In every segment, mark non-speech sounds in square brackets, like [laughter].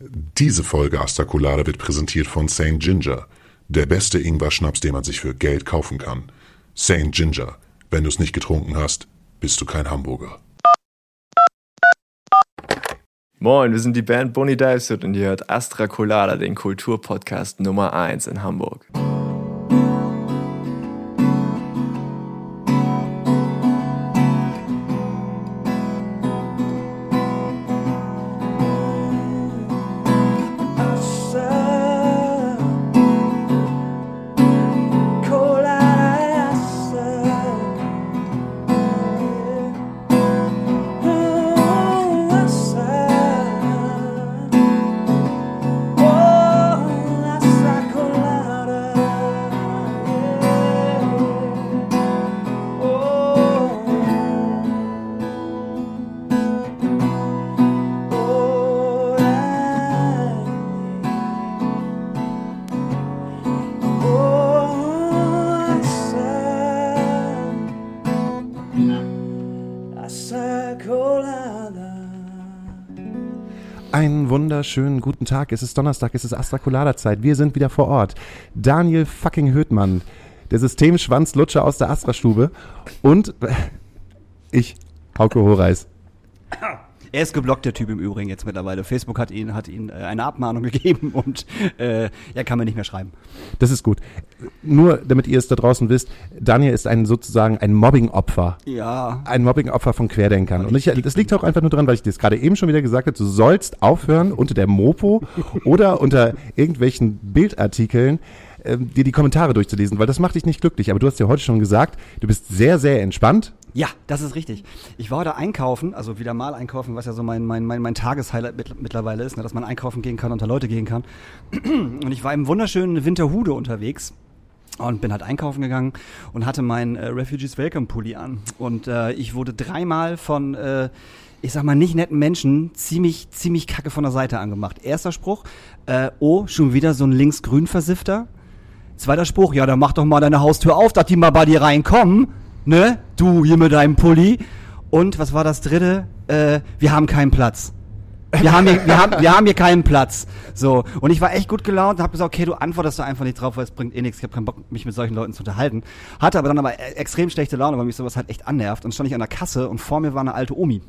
Diese Folge Astacolada wird präsentiert von St. Ginger, der beste Ingwer-Schnaps, den man sich für Geld kaufen kann. St. Ginger. Wenn du es nicht getrunken hast, bist du kein Hamburger. Moin, wir sind die Band Bonnie Divesuit und ihr hört Astra Colada, den Kulturpodcast Nummer 1 in Hamburg. Wunderschönen guten Tag. Es ist Donnerstag, es ist Astra-Colada-Zeit. Wir sind wieder vor Ort. Daniel fucking Höhtmann, der Systemschwanzlutscher aus der Astra-Stube und [laughs] ich, Hauke Horeis. [coughs] Er ist geblockt, der Typ im Übrigen jetzt mittlerweile. Facebook hat ihn, hat ihn äh, eine Abmahnung [laughs] gegeben und äh, er kann mir nicht mehr schreiben. Das ist gut. Nur damit ihr es da draußen wisst, Daniel ist ein sozusagen ein Mobbing-Opfer. Ja. Ein Mobbing-Opfer von Querdenkern. Und ich, das liegt auch einfach nur daran, weil ich das gerade eben schon wieder gesagt habe, du sollst aufhören, unter der Mopo [laughs] oder unter irgendwelchen Bildartikeln ähm, dir die Kommentare durchzulesen, weil das macht dich nicht glücklich. Aber du hast ja heute schon gesagt, du bist sehr, sehr entspannt. Ja, das ist richtig. Ich war heute einkaufen, also wieder mal einkaufen, was ja so mein, mein, mein, mein Tageshighlight mit, mittlerweile ist, ne, dass man einkaufen gehen kann, unter Leute gehen kann. [clears throat] Und ich war im wunderschönen Winterhude unterwegs und bin halt einkaufen gegangen und hatte meinen äh, Refugees Welcome Pulli an. Und äh, ich wurde dreimal von, äh, ich sag mal, nicht netten Menschen ziemlich, ziemlich kacke von der Seite angemacht. Erster Spruch, äh, oh, schon wieder so ein linksgrün Versifter. Zweiter Spruch, ja, dann mach doch mal deine Haustür auf, dass die mal bei dir reinkommen. Ne? Du hier mit deinem Pulli. Und was war das dritte? Äh, wir haben keinen Platz. Wir haben, hier, wir, haben, wir haben hier keinen Platz. So. Und ich war echt gut gelaunt und habe gesagt, okay, du antwortest da einfach nicht drauf, weil es bringt eh nichts. Ich habe keinen Bock, mich mit solchen Leuten zu unterhalten. Hatte aber dann aber e- extrem schlechte Laune, weil mich sowas halt echt annervt. Und stand ich an der Kasse und vor mir war eine alte Omi.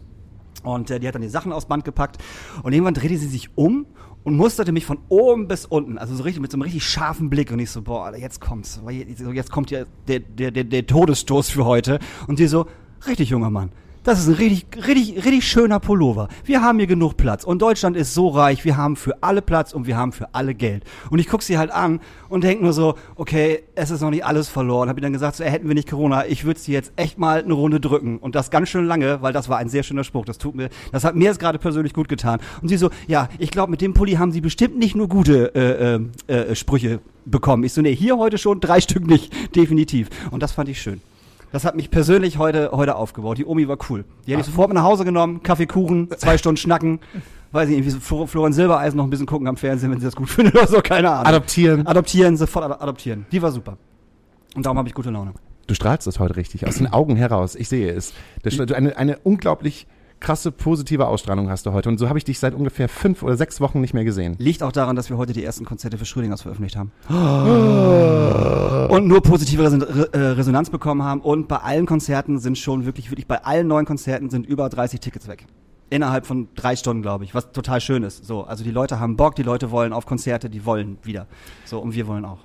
Und äh, die hat dann die Sachen aufs Band gepackt. Und irgendwann drehte sie sich um und musterte mich von oben bis unten, also so richtig mit so einem richtig scharfen Blick. Und ich so, boah, jetzt kommt's, jetzt kommt ja der, der, der, der Todesstoß für heute. Und die so, richtig junger Mann, das ist ein richtig, richtig, richtig schöner Pullover. Wir haben hier genug Platz. Und Deutschland ist so reich, wir haben für alle Platz und wir haben für alle Geld. Und ich guck sie halt an und denk nur so, okay, es ist noch nicht alles verloren. Hab ich dann gesagt, so, hätten wir nicht Corona, ich würde sie jetzt echt mal eine Runde drücken. Und das ganz schön lange, weil das war ein sehr schöner Spruch. Das tut mir, das hat mir jetzt gerade persönlich gut getan. Und sie so, ja, ich glaube, mit dem Pulli haben sie bestimmt nicht nur gute äh, äh, äh, Sprüche bekommen. Ich so, nee, hier heute schon drei Stück nicht, definitiv. Und das fand ich schön. Das hat mich persönlich heute, heute aufgebaut. Die Omi war cool. Die hätte ich sofort mit nach Hause genommen, Kaffee, Kuchen, zwei Stunden schnacken. Weiß ich nicht, irgendwie so Florian Silbereisen noch ein bisschen gucken am Fernsehen, wenn sie das gut [laughs] findet oder so, keine Ahnung. Adoptieren. Adoptieren, sofort ad adoptieren. Die war super. Und darum habe ich gute Laune. Du strahlst das heute richtig, aus den Augen heraus. Ich sehe es. Das, eine, eine unglaublich krasse positive Ausstrahlung hast du heute. Und so habe ich dich seit ungefähr fünf oder sechs Wochen nicht mehr gesehen. Liegt auch daran, dass wir heute die ersten Konzerte für Schrödingers veröffentlicht haben. Und nur positive äh, Resonanz bekommen haben. Und bei allen Konzerten sind schon wirklich, wirklich bei allen neuen Konzerten sind über 30 Tickets weg. Innerhalb von drei Stunden, glaube ich, was total schön ist. So, also die Leute haben Bock, die Leute wollen auf Konzerte, die wollen wieder. So, und wir wollen auch.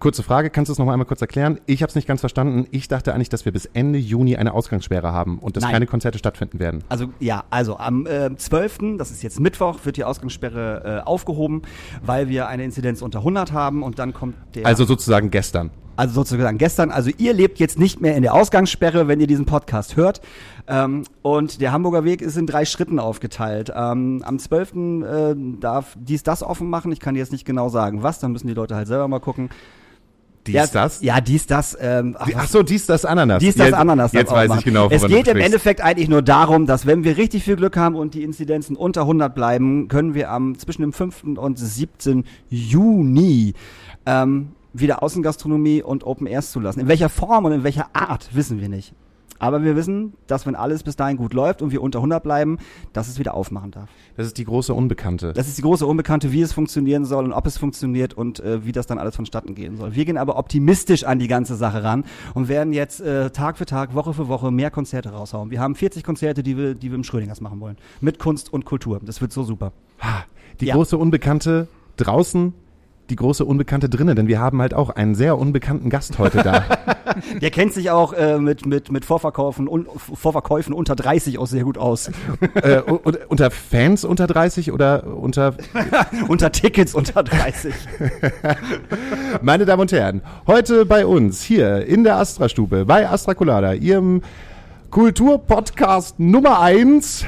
Kurze Frage, kannst du es noch mal einmal kurz erklären? Ich habe es nicht ganz verstanden. Ich dachte eigentlich, dass wir bis Ende Juni eine Ausgangssperre haben und dass Nein. keine Konzerte stattfinden werden. Also ja, also am äh, 12., das ist jetzt Mittwoch, wird die Ausgangssperre äh, aufgehoben, weil wir eine Inzidenz unter 100 haben und dann kommt der... Also sozusagen gestern. Also sozusagen gestern. Also ihr lebt jetzt nicht mehr in der Ausgangssperre, wenn ihr diesen Podcast hört. Ähm, und der Hamburger Weg ist in drei Schritten aufgeteilt. Ähm, am 12. Äh, darf dies das offen machen. Ich kann dir jetzt nicht genau sagen, was. Dann müssen die Leute halt selber mal gucken. Dies, ja, das? Ja, dies, das. Ähm, ach, Ach so, dies, das, Ananas. dies, das, Jetzt- Ananas. Jetzt weiß ich genau. Es geht im. Endeffekt eigentlich nur darum, dass wenn wir richtig viel Glück haben und die Inzidenzen unter 100 bleiben, können wir am zwischen dem 5. und 17. Juni ähm, wieder Außengastronomie und Open Airs zulassen. In welcher Form und in welcher Art, wissen wir nicht. Aber wir wissen, dass wenn alles bis dahin gut läuft und wir unter 100 bleiben, dass es wieder aufmachen darf. Das ist die große Unbekannte. Das ist die große Unbekannte, wie es funktionieren soll und ob es funktioniert und äh, wie das dann alles vonstatten gehen soll. Wir gehen aber optimistisch an die ganze Sache ran und werden jetzt äh, Tag für Tag, Woche für Woche mehr Konzerte raushauen. Wir haben 40 Konzerte, die wir, die wir im Schrödingers machen wollen. Mit Kunst und Kultur. Das wird so super. Die Ja. große Unbekannte draußen, die große Unbekannte drinnen, denn wir haben halt auch einen sehr unbekannten Gast heute da. [laughs] Der kennt sich auch äh, mit, mit, mit Vorverkaufen, und, Vorverkäufen unter 30 auch sehr gut aus. äh, u- u- unter Fans unter 30 oder unter [laughs] unter Tickets unter 30. [laughs] Meine Damen und Herren, heute bei uns hier in der Astra-Stube bei Astra Colada, Ihrem Kulturpodcast Nummer 1.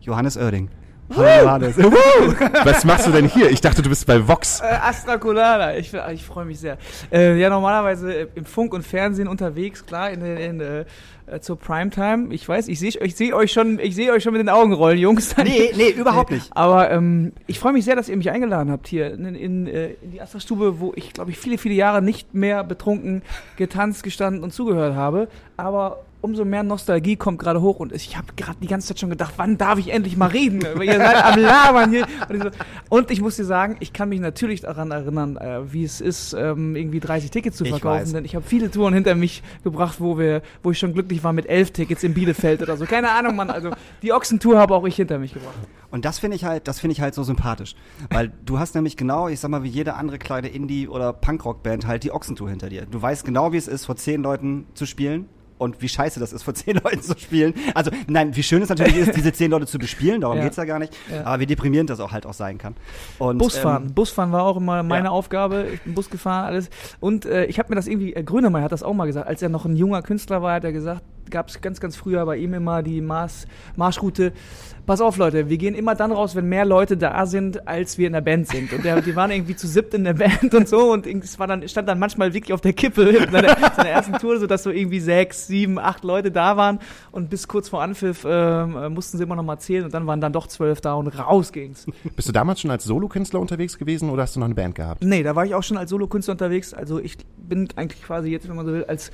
Johannes Oerding. [laughs] Was machst du denn hier? Ich dachte, du bist bei Vox. Äh, Astra Colada, ich, ich freue mich sehr. Äh, ja, normalerweise im Funk und Fernsehen unterwegs, klar, in, in, äh, äh, zur Primetime. Ich weiß, ich sehe ich seh euch schon, ich sehe euch schon mit den Augen rollen, Jungs. [laughs] nee, nee, überhaupt nicht. Aber ähm, ich freue mich sehr, dass ihr mich eingeladen habt hier in, in, äh, in die Astra-Stube, wo ich, glaube ich, viele, viele Jahre nicht mehr betrunken getanzt, gestanden und zugehört habe. Aber umso mehr Nostalgie kommt gerade hoch und ich habe gerade die ganze Zeit schon gedacht, wann darf ich endlich mal reden? Ihr seid am Labern hier. Und ich, so, und ich muss dir sagen, ich kann mich natürlich daran erinnern, äh, wie es ist, ähm, irgendwie 30 Tickets zu Ich verkaufen. weiß. Denn ich habe viele Touren hinter mich gebracht, wo wir, wo ich schon glücklich war mit elf Tickets in Bielefeld oder so. Keine Ahnung, Mann. Also die Ochsentour habe auch ich hinter mich gebracht. Und das finde ich halt, das finde ich halt so sympathisch. Weil du hast nämlich genau, ich sag mal, wie jede andere kleine Indie- oder Punkrock-Band halt die Ochsentour hinter dir. Du weißt genau, wie es ist, vor zehn Leuten zu spielen. Und wie scheiße das ist, vor [laughs] zehn Leuten zu spielen. Also, nein, wie schön es natürlich ist, diese zehn Leute zu bespielen, darum [laughs] Ja. geht's ja gar nicht. Ja. Aber wie deprimierend das auch halt auch sein kann. Und, Busfahren. ähm, Busfahren war auch immer meine ja. Aufgabe. Ich bin Bus gefahren, alles. Und äh, ich habe mir das irgendwie, äh, Grönemeyer hat das auch mal gesagt, als er noch ein junger Künstler war, hat er gesagt, gab es ganz, ganz früher bei ihm immer die Mars, Marschroute. Pass auf, Leute, wir gehen immer dann raus, wenn mehr Leute da sind, als wir in der Band sind. Und der, die waren irgendwie zu siebt in der Band und so. Und es war dann, stand dann manchmal wirklich auf der Kippe in seiner, seiner ersten Tour, so dass so irgendwie sechs, sieben, acht Leute da waren. Und bis kurz vor Anpfiff ähm, äh, mussten sie immer noch mal zählen. Und dann waren dann doch zwölf da und raus ging's. Bist du damals schon als Solokünstler unterwegs gewesen oder hast du noch eine Band gehabt? Nee, da war ich auch schon als Solokünstler unterwegs. Also ich bin eigentlich quasi jetzt, wenn man so will, als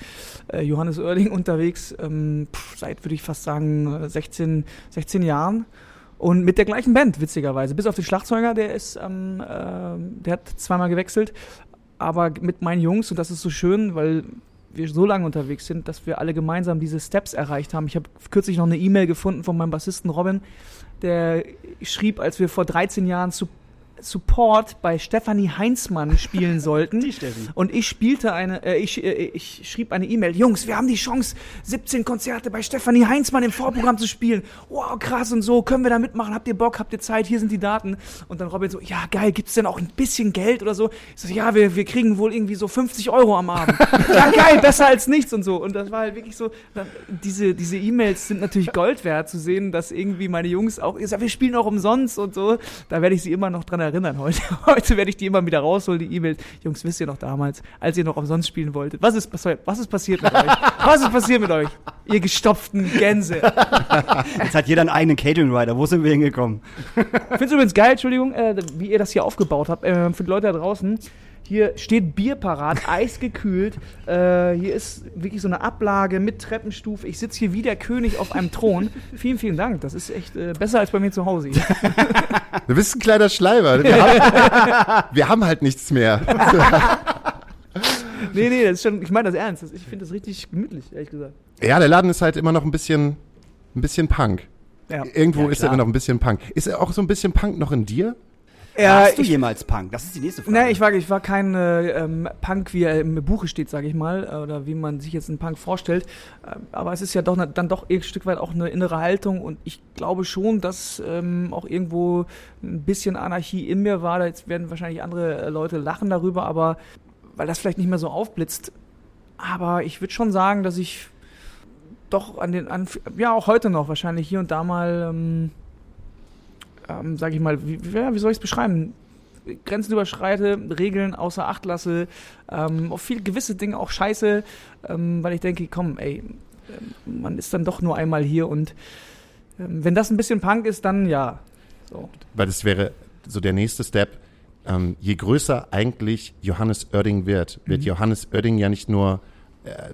äh, Johannes Oerding unterwegs, ähm, pff, seit, würde ich fast sagen, äh, 16, 16 Jahren. Und mit der gleichen Band, witzigerweise. Bis auf den Schlagzeuger, der ist, ähm, ähm, der hat zweimal gewechselt. Aber mit meinen Jungs, und das ist so schön, weil wir so lange unterwegs sind, dass wir alle gemeinsam diese Steps erreicht haben. Ich habe kürzlich noch eine E-Mail gefunden von meinem Bassisten Robin, der schrieb, als wir vor 13 Jahren zu Support bei Stefanie Heinzmann spielen [laughs] sollten. Die Steffi. Und ich spielte eine, äh, ich, äh, ich schrieb eine E-Mail, Jungs, wir haben die Chance, 17 Konzerte bei Stefanie Heinzmann im Vorprogramm zu spielen. Wow, krass und so, können wir da mitmachen? Habt ihr Bock? Habt ihr Zeit? Hier sind die Daten. Und dann Robin so, ja geil, gibt's denn auch ein bisschen Geld oder so? Ich so, ja, wir, wir kriegen wohl irgendwie so 50 Euro am Abend. [laughs] ja geil, besser als nichts und so. Und das war halt wirklich so, dann, diese, diese E-Mails sind natürlich Gold wert zu sehen, dass irgendwie meine Jungs auch, ich sag, wir spielen auch umsonst und so. Da werde ich sie immer noch dran erinnern heute. [laughs] Heute werde ich die immer wieder rausholen, die E-Mails. Jungs, wisst ihr noch damals, als ihr noch umsonst spielen wolltet? Was ist, was, ist passiert mit euch? Was ist passiert mit euch? Ihr gestopften Gänse. [laughs] Jetzt hat jeder einen eigenen Catering-Rider. Wo sind wir hingekommen? Ich finde es übrigens geil, Entschuldigung, äh, wie ihr das hier aufgebaut habt. Äh, für die Leute da draußen. Hier steht Bier parat, [laughs] eisgekühlt. Äh, hier ist wirklich so eine Ablage mit Treppenstufe. Ich sitze hier wie der König auf einem Thron. [laughs] Vielen, vielen Dank. Das ist echt äh, besser als bei mir zu Hause. Hier. Du bist ein kleiner Schleimer. Wir haben, [laughs] wir haben halt nichts mehr. Nee, nee, das ist schon, ich meine das ernst. Ich finde das richtig gemütlich, ehrlich gesagt. Ja, der Laden ist halt immer noch ein bisschen, ein bisschen Punk. Ja. Irgendwo Ja, ist er immer noch ein bisschen Punk. Ist er auch so ein bisschen Punk noch in dir? Ja, Warst du ich, jemals Punk? Das ist die nächste Frage. Nee, ich war, ich war kein äh, ähm, Punk, wie er im Buche steht, sage ich mal, äh, oder wie man sich jetzt einen Punk vorstellt. Ähm, aber es ist ja doch ne, dann doch ein Stück weit auch eine innere Haltung und ich glaube schon, dass ähm, auch irgendwo ein bisschen Anarchie in mir war. Jetzt werden wahrscheinlich andere äh, Leute lachen darüber, aber weil das vielleicht nicht mehr so aufblitzt. Aber ich würde schon sagen, dass ich doch an den, an, ja auch heute noch wahrscheinlich hier und da mal, ähm, ähm, sage ich mal, wie, ja, wie soll ich es beschreiben? Grenzen überschreite, Regeln außer Acht lasse, ähm, auf viele gewisse Dinge auch scheiße, ähm, weil ich denke, komm, ey, ähm, man ist dann doch nur einmal hier und ähm, wenn das ein bisschen Punk ist, dann ja. So. Weil das wäre so der nächste Step. Ähm, je größer eigentlich Johannes Oerding wird, wird Johannes Oerding ja nicht nur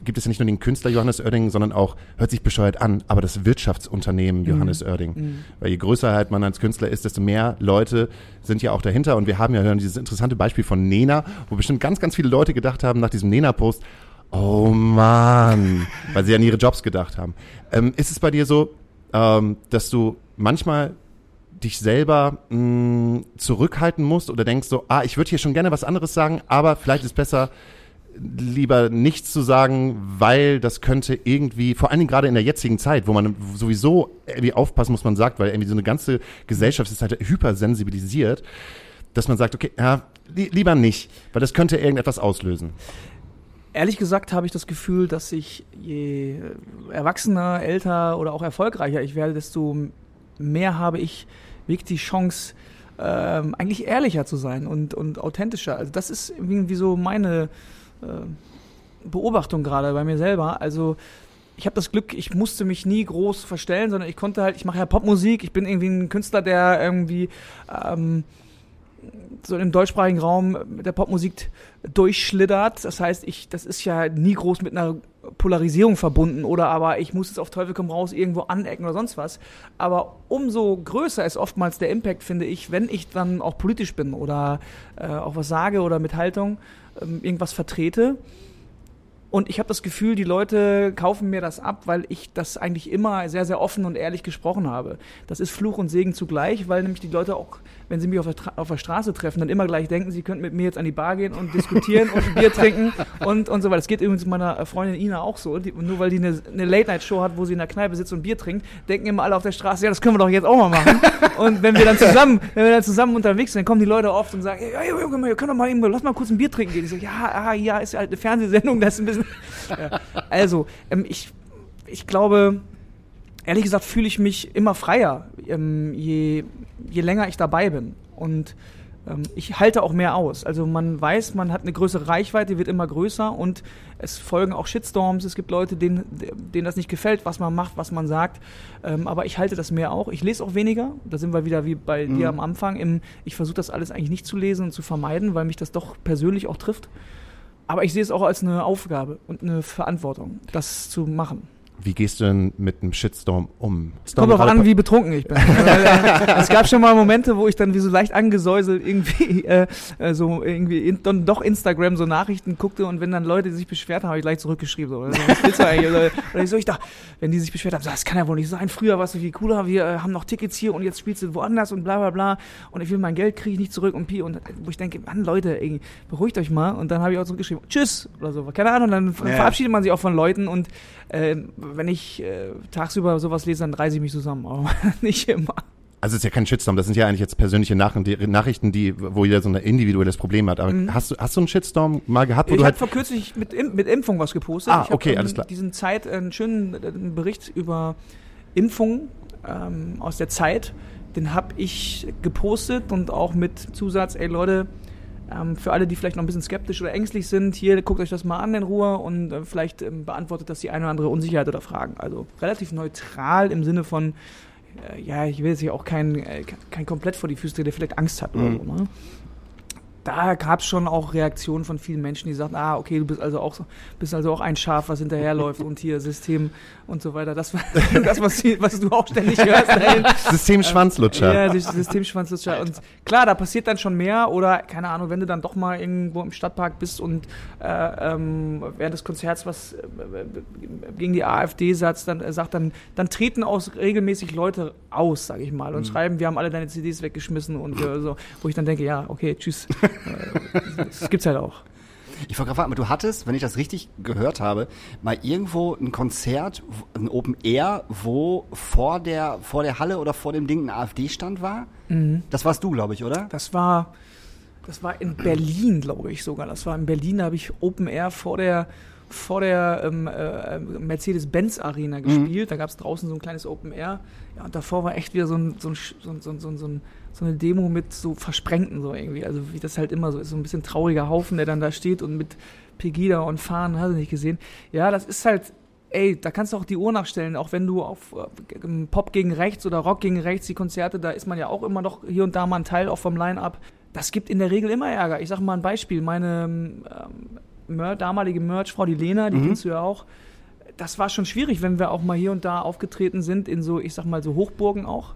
gibt es ja nicht nur den Künstler Johannes Oerding, sondern auch, hört sich bescheuert an, aber das Wirtschaftsunternehmen Johannes Oerding. Mhm. Weil je größer halt man als Künstler ist, desto mehr Leute sind ja auch dahinter. Und wir haben ja hören dieses interessante Beispiel von Nena, wo bestimmt ganz, ganz viele Leute gedacht haben nach diesem Nena-Post, oh Mann, [laughs] weil sie an ihre Jobs gedacht haben. Ähm, ist es bei dir so, ähm, dass du manchmal dich selber mh, zurückhalten musst oder denkst so, ah, ich würde hier schon gerne was anderes sagen, aber vielleicht ist besser, lieber nichts zu sagen, weil das könnte irgendwie, vor allen Dingen gerade in der jetzigen Zeit, wo man sowieso irgendwie aufpassen muss, man sagt, weil irgendwie so eine ganze Gesellschaft ist halt hypersensibilisiert, dass man sagt, okay, ja, li lieber nicht, weil das könnte irgendetwas auslösen. Ehrlich gesagt habe ich das Gefühl, dass ich je erwachsener, älter oder auch erfolgreicher ich werde, desto mehr habe ich wirklich die Chance, ähm, eigentlich ehrlicher zu sein und, und authentischer. Also das ist irgendwie so meine Beobachtung gerade bei mir selber. Also ich habe das Glück, ich musste mich nie groß verstellen, sondern ich konnte halt, ich mache ja Popmusik, ich bin irgendwie ein Künstler, der irgendwie ähm, so im deutschsprachigen Raum mit der Popmusik durchschlittert. Das heißt, ich, das ist ja nie groß mit einer Polarisierung verbunden oder aber ich muss jetzt auf Teufel komm raus irgendwo anecken oder sonst was. Aber umso größer ist oftmals der Impact, finde ich, wenn ich dann auch politisch bin oder äh, auch was sage oder mit Haltung ähm, irgendwas vertrete. Und ich habe das Gefühl, die Leute kaufen mir das ab, weil ich das eigentlich immer sehr, sehr offen und ehrlich gesprochen habe. Das ist Fluch und Segen zugleich, weil nämlich die Leute auch, wenn sie mich auf der, auf der Straße treffen, dann immer gleich denken, sie könnten mit mir jetzt an die Bar gehen und diskutieren und ein Bier trinken und, und so weiter. Das geht übrigens meiner Freundin Ina auch so. Die, nur weil die eine, eine Late-Night-Show hat, wo sie in der Kneipe sitzt und Bier trinkt, denken immer alle auf der Straße, ja, das können wir doch jetzt auch mal machen. Und wenn wir dann zusammen, wenn wir dann zusammen unterwegs sind, dann kommen die Leute oft und sagen, ja, Junge, wir können doch mal eben, lass mal kurz ein Bier trinken gehen. Ich so, ja, ah, ja, ist halt eine Fernsehsendung, das ist ein bisschen ja. Also, ähm, ich, ich glaube, ehrlich gesagt fühle ich mich immer freier, ähm, je, je länger ich dabei bin. Und ähm, ich halte auch mehr aus. Also man weiß, man hat eine größere Reichweite, wird immer größer und es folgen auch Shitstorms. Es gibt Leute, denen, denen das nicht gefällt, was man macht, was man sagt. Ähm, aber ich halte das mehr auch. Ich lese auch weniger. Da sind wir wieder wie bei mhm. dir am Anfang. Im, ich versuche das alles eigentlich nicht zu lesen und zu vermeiden, weil mich das doch persönlich auch trifft. Aber ich sehe es auch als eine Aufgabe und eine Verantwortung, das zu machen. Wie gehst du denn mit einem Shitstorm um? Storm Kommt auch an, wie betrunken ich bin. [laughs] [laughs] es gab schon mal Momente, wo ich dann wie so leicht angesäuselt irgendwie äh, äh, so irgendwie in, dann doch Instagram so Nachrichten guckte und wenn dann Leute sich beschwert haben, habe ich gleich zurückgeschrieben. So, was willst du eigentlich? Oder, oder ich, so, ich dachte, wenn die sich beschwert haben, so, das kann ja wohl nicht sein. Früher warst du viel cooler, wir äh, haben noch Tickets hier und jetzt spielst du woanders und bla bla bla und ich will mein Geld kriege ich nicht zurück und Pi und wo ich denke, Mann Leute, ey, beruhigt euch mal und dann habe ich auch zurückgeschrieben, tschüss oder so. Keine Ahnung, dann ja. verabschiedet man sich auch von Leuten und äh, wenn ich äh, tagsüber sowas lese, dann reiße ich mich zusammen, aber [laughs] nicht immer. Also es ist ja kein Shitstorm, das sind ja eigentlich jetzt persönliche Nachrichten, die, wo jeder so ein individuelles Problem hat. Aber mhm. hast, du, hast du einen Shitstorm mal gehabt? Wo ich habe vor kürzlich mit, mit Impfung was gepostet. Ah, ich okay, alles klar. diesen Zeit einen schönen einen Bericht über Impfungen ähm, aus der Zeit, den habe ich gepostet und auch mit Zusatz, ey Leute, ähm, für alle, die vielleicht noch ein bisschen skeptisch oder ängstlich sind, hier guckt euch das mal an in Ruhe und äh, vielleicht ähm, beantwortet das die eine oder andere Unsicherheit oder Fragen. Also relativ neutral im Sinne von, äh, ja, ich will jetzt hier auch kein, äh, kein komplett vor die Füße, der vielleicht Angst hat mhm. oder so. Ne? Da gab es schon auch Reaktionen von vielen Menschen, die sagten, ah, okay, du bist also auch bist also auch ein Schaf, was hinterherläuft und hier System und so weiter. Das war [laughs] das, was, was du auch ständig hörst. [laughs] Systemschwanzlutscher. Ja, Systemschwanzlutscher. Und klar, da passiert dann schon mehr oder, keine Ahnung, wenn du dann doch mal irgendwo im Stadtpark bist und äh, ähm, während des Konzerts was äh, gegen die AfD sagt, dann, äh, sagt, dann, dann treten aus regelmäßig Leute aus, sag ich mal, und mhm. schreiben, wir haben alle deine CDs weggeschmissen und äh, so, wo ich dann denke, ja, okay, tschüss. Das gibt's halt auch. Ich wollte gerade fragen, du hattest, wenn ich das richtig gehört habe, mal irgendwo ein Konzert, ein Open Air, wo vor der, vor der Halle oder vor dem Ding ein AfD-Stand war? Mhm. Das warst du, glaube ich, oder? Das war, das war in Berlin, glaube ich sogar. Das war in Berlin, da habe ich Open Air vor der, vor der ähm, äh, Mercedes-Benz Arena mhm. gespielt. Mhm. Da gab es draußen so ein kleines Open Air. Ja, und davor war echt wieder so ein, so ein, so ein, so ein, so ein, so ein so eine Demo mit so Versprengten so irgendwie. Also wie das halt immer so ist, so ein bisschen trauriger Haufen, der dann da steht und mit Pegida und Fahnen, hast du nicht gesehen. Ja, das ist halt, ey, da kannst du auch die Uhr nachstellen, auch wenn du auf äh, Pop gegen rechts oder Rock gegen rechts, die Konzerte, da ist man ja auch immer noch hier und da mal ein Teil auch vom Line-Up. Das gibt in der Regel immer Ärger. Ich sage mal ein Beispiel. Meine ähm, Mer damalige Merch-Frau, die Lena, die Mhm. kennst du ja auch. Das war schon schwierig, wenn wir auch mal hier und da aufgetreten sind, in so, ich sag mal, so Hochburgen auch.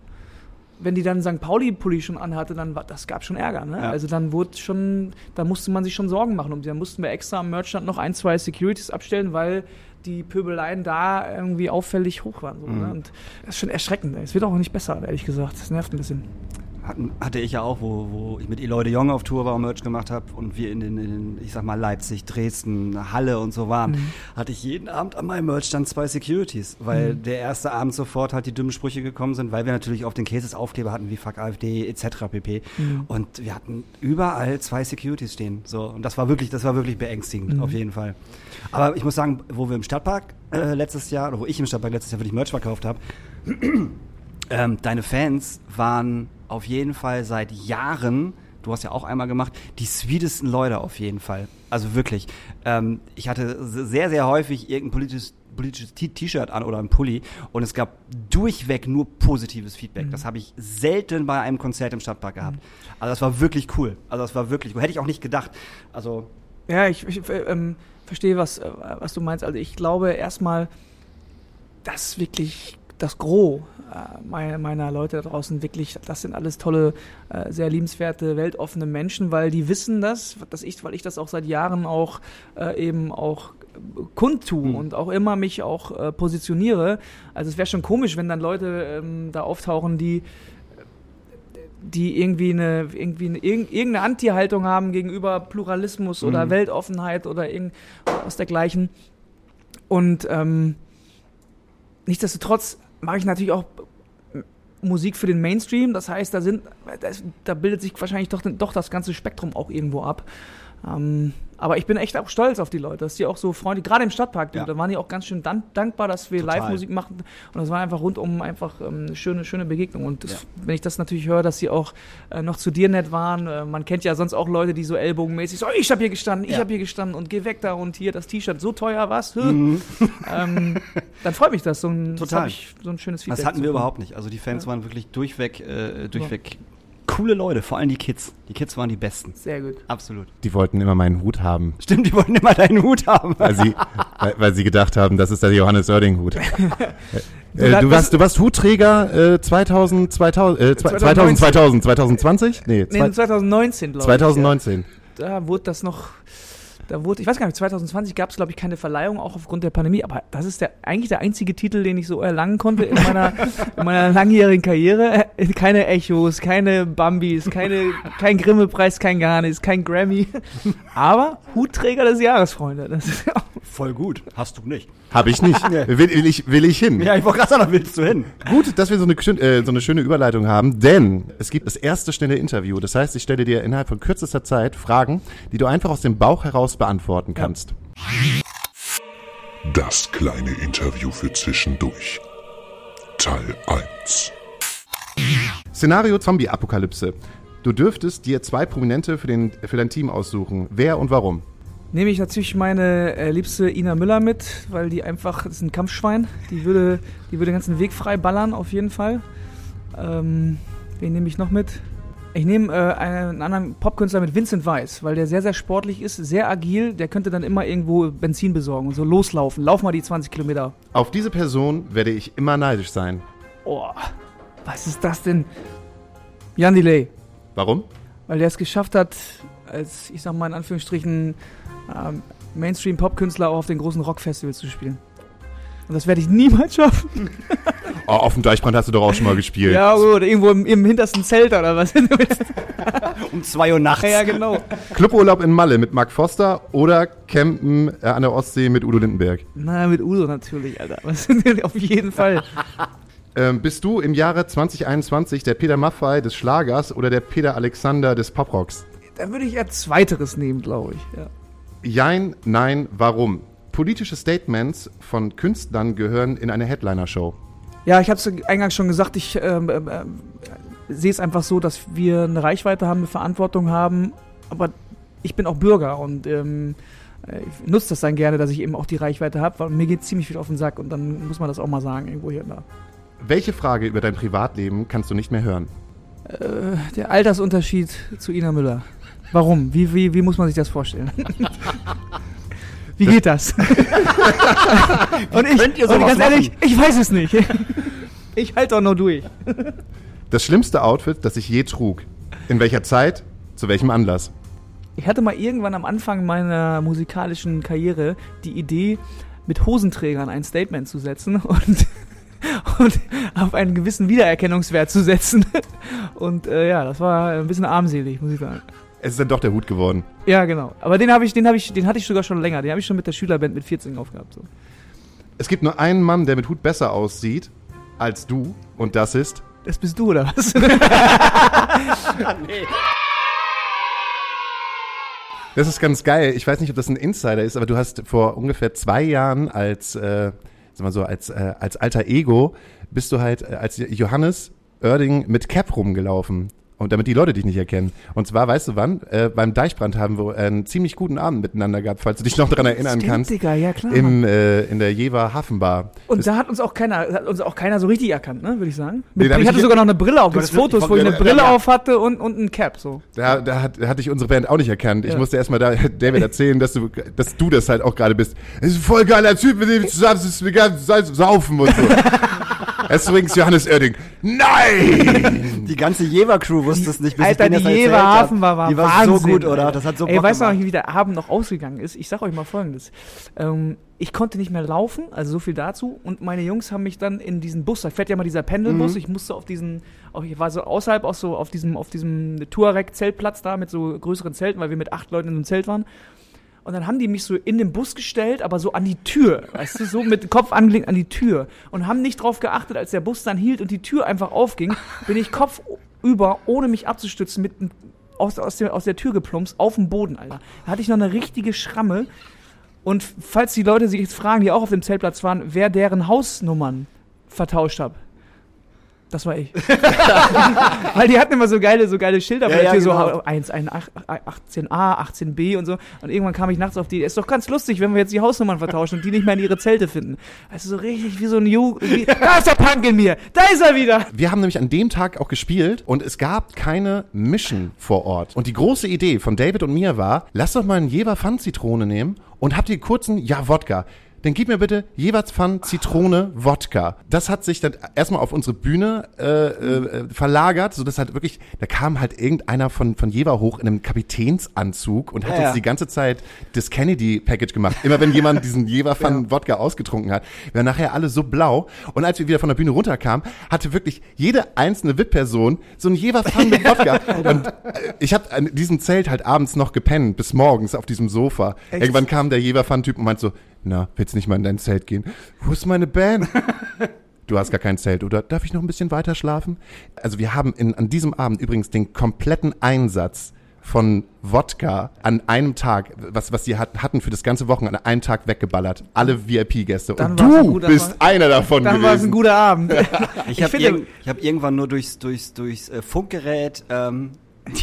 Wenn die dann St. Pauli-Pulli schon anhatte, dann war, das gab schon Ärger, ne? Ja. Also dann wurde schon, da musste man sich schon Sorgen machen um die. Dann mussten wir extra am Merchstand noch ein, zwei Securities abstellen, weil die Pöbeleien da irgendwie auffällig hoch waren. So, Mhm. ne? Und das ist schon erschreckend. Es wird auch nicht besser, ehrlich gesagt. Das nervt ein bisschen. Hatten, hatte ich ja auch, wo, wo ich mit Eloy de Jong auf Tour war und Merch gemacht habe und wir in den, in den, ich sag mal, Leipzig, Dresden, Halle und so waren, hatte ich jeden Abend an meinem Merchstand zwei Securities, weil der erste Abend sofort halt die dummen Sprüche gekommen sind, weil wir natürlich auf den Cases Aufkleber hatten wie Fuck AfD etc. pp. Und wir hatten überall zwei Securities stehen. So, und das war wirklich, das war wirklich beängstigend, auf jeden Fall. Aber ich muss sagen, wo wir im Stadtpark äh, letztes Jahr, oder wo ich im Stadtpark letztes Jahr wirklich Merch verkauft habe, [clears throat] ähm, deine Fans waren auf jeden Fall seit Jahren, du hast ja auch einmal gemacht, die sweetesten Leute auf jeden Fall. Also wirklich. Ähm, ich hatte sehr, sehr häufig irgendein politisches politisches T-Shirt an oder ein Pulli und es gab durchweg nur positives Feedback. Das habe ich selten bei einem Konzert im Stadtpark gehabt. Also das war wirklich cool. Also das war wirklich cool. Hätte ich auch nicht gedacht. Also Ja, ich, ich äh, ähm, verstehe, was, äh, was du meinst. Also ich glaube erstmal, dass wirklich das Gros äh, meiner, meiner Leute da draußen wirklich, das sind alles tolle, äh, sehr liebenswerte, weltoffene Menschen, weil die wissen das, dass ich, weil ich das auch seit Jahren auch äh, eben auch kundtue und auch immer mich auch positioniere. Also es wäre schon komisch, wenn dann Leute ähm, da auftauchen, die die irgendwie eine, irgendwie eine, irg- irgendeine Anti-Haltung haben gegenüber Pluralismus oder Mhm. Weltoffenheit oder irgend was dergleichen. Und ähm, nichtsdestotrotz mache ich natürlich auch Musik für den Mainstream. Das heißt, da sind, da, ist, da bildet sich wahrscheinlich doch, doch das ganze Spektrum auch irgendwo ab. Ähm, aber ich bin echt auch stolz auf die Leute, dass die auch so freundlich, gerade im Stadtpark, Ja. da waren die auch ganz schön dan dankbar, dass wir. Live-Musik machen. Und das war einfach rundum einfach ähm, eine schöne, schöne Begegnung. Und das, Ja. wenn ich das natürlich höre, dass sie auch äh, noch zu dir nett waren, äh, man kennt ja sonst auch Leute, die so ellbogenmäßig so, ich hab hier gestanden, ich Ja. hab hier gestanden und geh weg da und hier das T-Shirt so teuer, was? Mhm. ähm, dann freut mich das, so ein, das Total. hab ich, so ein schönes Feedback. Das hatten wir überhaupt nicht. Also die Fans waren wirklich durchweg, äh, durchweg coole Leute, vor allem die Kids. Die Kids waren die besten. Sehr gut. Absolut. Die wollten immer meinen Hut haben, Stimmt, die wollten immer deinen Hut haben. weil sie, weil, weil sie gedacht haben, das ist der Johannes Oerding-Hut. [laughs] Äh, das- du, warst, du warst Hutträger äh, 2000, 2000, äh, 2000, 2000, 2020? Nee, Nee, zwei- 2019, glaube ich. 2019. Ja. Da wurde das noch. Da wurde, ich weiß gar nicht, 2020 gab es, glaube ich, keine Verleihung, auch aufgrund der Pandemie, aber das ist der, eigentlich der einzige Titel, den ich so erlangen konnte in meiner, in meiner langjährigen Karriere. Keine Echos, keine Bambis, keine, kein Grimme-Preis, kein gar nichts, kein Grammy. Aber Hutträger des Jahres, Freunde. Das ist ja auch Voll gut. Hast du nicht. Habe ich nicht. Will, will, ich, will ich hin. Ja, ich wollte gerade sagen, da willst du hin. Gut, dass wir so eine, äh, so eine schöne Überleitung haben, denn es gibt das erste schnelle Interview. Das heißt, ich stelle dir innerhalb von kürzester Zeit Fragen, die du einfach aus dem Bauch heraus beantworten kannst. Das kleine Interview für zwischendurch. Teil 1. Szenario Zombie-Apokalypse. Du dürftest dir zwei Prominente für, den, für dein Team aussuchen. Wer und warum? Nehme ich natürlich meine äh, liebste Ina Müller mit, weil die einfach, das ist ein Kampfschwein, die würde, die würde den ganzen Weg frei ballern, auf jeden Fall. Ähm, wen nehme ich noch mit? Ich nehme äh, einen anderen Popkünstler mit Vincent Weiss, weil der sehr, sehr sportlich ist, sehr agil, der könnte dann immer irgendwo Benzin besorgen und so loslaufen. Lauf mal die 20 Kilometer. Auf diese Person werde ich immer neidisch sein. Oh, was ist das denn? Jan Delay. Warum? weil der es geschafft hat, als, ich sag mal in Anführungsstrichen, ähm, Mainstream-Pop-Künstler auch auf den großen Rockfestivals zu spielen. Und das werde ich niemals schaffen. Oh, [laughs] auf dem Deichbrand hast du doch auch schon mal gespielt. Ja, oder irgendwo im, im hintersten Zelt oder was. [laughs] Um 2 Uhr nachts. ja, genau. Cluburlaub in Malle mit Mark Foster oder Campen äh, an der Ostsee mit Udo Lindenberg. Na, mit Udo natürlich, Alter. Was auf jeden Fall? [laughs] Ähm, bist du im Jahre 2021 der Peter Maffay des Schlagers oder der Peter Alexander des Poprocks? Da würde ich eher Zweiteres nehmen, glaube ich. Ja. Jein, nein, warum? Politische Statements von Künstlern gehören in eine Headliner-Show. Ja, ich habe es eingangs schon gesagt, ich ähm, ähm, ähm, sehe es einfach so, dass wir eine Reichweite haben, eine Verantwortung haben, aber ich bin auch Bürger und ähm, äh, ich nutze das dann gerne, dass ich eben auch die Reichweite habe, weil mir geht ziemlich viel auf den Sack und dann muss man das auch mal sagen, irgendwo hier und da. Welche Frage über dein Privatleben kannst du nicht mehr hören? Äh, der Altersunterschied zu Ina Müller. Warum? Wie, wie, wie muss man sich das vorstellen? [laughs] Wie geht das? [laughs] und ich, könnt ihr und ganz ehrlich, machen? ich weiß es nicht. [laughs] ich halte doch nur durch. Das schlimmste Outfit, das ich je trug. In welcher Zeit? Zu welchem Anlass? Ich hatte mal irgendwann am Anfang meiner musikalischen Karriere die Idee, mit Hosenträgern ein Statement zu setzen [laughs] und, und auf einen gewissen Wiedererkennungswert zu setzen. Und äh, ja, das war ein bisschen armselig, muss ich sagen. Es ist dann doch der Hut geworden. Ja, genau. Aber den habe ich, den habe ich, den hatte ich sogar schon länger. Den habe ich schon mit der Schülerband mit 14 aufgehabt. So. Es gibt nur einen Mann, der mit Hut besser aussieht als du. Und das ist. Das bist du, oder was? [laughs] Das ist ganz geil. Ich weiß nicht, ob das ein Insider ist, aber du hast vor ungefähr zwei Jahren als, äh, sag mal so, als, äh, als alter Ego bist du halt äh, als Johannes Oerding mit Cap rumgelaufen. Und damit die Leute dich nicht erkennen. Und zwar, weißt du wann? Äh, beim Deichbrand haben wir einen ziemlich guten Abend miteinander gehabt, falls du dich noch daran erinnern Stimmt, kannst. Digga, ja klar. Im, äh, in der Jever Hafenbar. Und da hat uns auch keiner, hat uns auch keiner so richtig erkannt, ne, würde ich sagen. Nee, Mit, hab ich ich hatte sogar noch eine Brille auf. Wirklich Fotos, wo ich eine ja, Brille ja. auf hatte und, und ein Cap, so. Da, da, hat, da hatte ich unsere Band auch nicht erkannt. Ich Ja. musste erstmal da, David erzählen, dass du, dass du das halt auch gerade bist. Das ist ein voll geiler Typ, mit dem ich zusammen saufen und so. [laughs] Es ist übrigens Johannes Oerding. Nein! Die ganze Jever-Crew wusste es nicht, bis Alter, ich denen die das erzählt Jever. Hafen war, war Die war Wahnsinn, so gut, oder? Das hat so Ey, weißt du noch, wie der Abend noch ausgegangen ist? Ich sag euch mal folgendes. Ähm, ich konnte nicht mehr laufen, also so viel dazu. Und meine Jungs haben mich dann in diesen Bus, da fährt ja mal dieser Pendelbus, Mhm. ich musste auf diesen, auch, ich war so außerhalb, auch so auf diesem, auf diesem Touareg-Zeltplatz da mit so größeren Zelten, weil wir mit acht Leuten in einem Zelt waren. Und dann haben die mich so in den Bus gestellt, aber so an die Tür, weißt du, so mit Kopf angelegt an die Tür. Und haben nicht drauf geachtet, als der Bus dann hielt und die Tür einfach aufging, bin ich kopfüber, ohne mich abzustützen, mit aus, aus, der, aus der Tür geplumpst, auf dem Boden, Alter. Da hatte ich noch eine richtige Schramme. Und falls die Leute sich jetzt fragen, die auch auf dem Zeltplatz waren, wer deren Hausnummern vertauscht hat. Das war ich. [laughs] Weil die hatten immer so geile, so geile Schilder, Ja, ja, genau. so 1, 1, 18a, 18b und so. Und irgendwann kam ich nachts auf die, ist doch ganz lustig, wenn wir jetzt die Hausnummern vertauschen und die nicht mehr in ihre Zelte finden. Also so richtig wie so ein Ju, wie, [laughs] da ist der Punk in mir, da ist er wieder. Wir haben nämlich an dem Tag auch gespielt und es gab keine Mission vor Ort. Und die große Idee von David und mir war, lass doch mal einen Jever Pfann Zitrone nehmen und habt ihr kurzen, ja, Wodka. Dann gib mir bitte jeweils Pfann Zitrone Wodka. Das hat sich dann erstmal auf unsere Bühne äh, äh, verlagert, so dass halt wirklich, da kam halt irgendeiner von von Jever hoch in einem Kapitänsanzug und hat Ja, uns die ganze Zeit das Kennedy Package gemacht. Immer wenn jemand diesen Jever [laughs] Pfann Wodka ausgetrunken hat, wir waren nachher alle so blau und als wir wieder von der Bühne runterkamen, hatte wirklich jede einzelne VIP-Person so ein Jever Pfann mit [laughs] Wodka und äh, ich habe an diesem Zelt halt abends noch gepennt bis morgens auf diesem Sofa. Irgendwann kam der Jever Pfann Typ und meinte so, na, willst nicht mal in dein Zelt gehen? Wo ist meine Band? [laughs] Du hast gar kein Zelt, oder? Darf ich noch ein bisschen weiter schlafen? Also wir haben in, an diesem Abend übrigens den kompletten Einsatz von Wodka an einem Tag, was, was die hat, hatten für das ganze Wochenende, an einem Tag weggeballert. Alle VIP-Gäste. Und ein du guter- bist einer davon Dann war es ein guter Abend. [laughs] Ich habe finde- irg ich hab irgendwann nur durchs, durchs, durchs äh, Funkgerät ähm,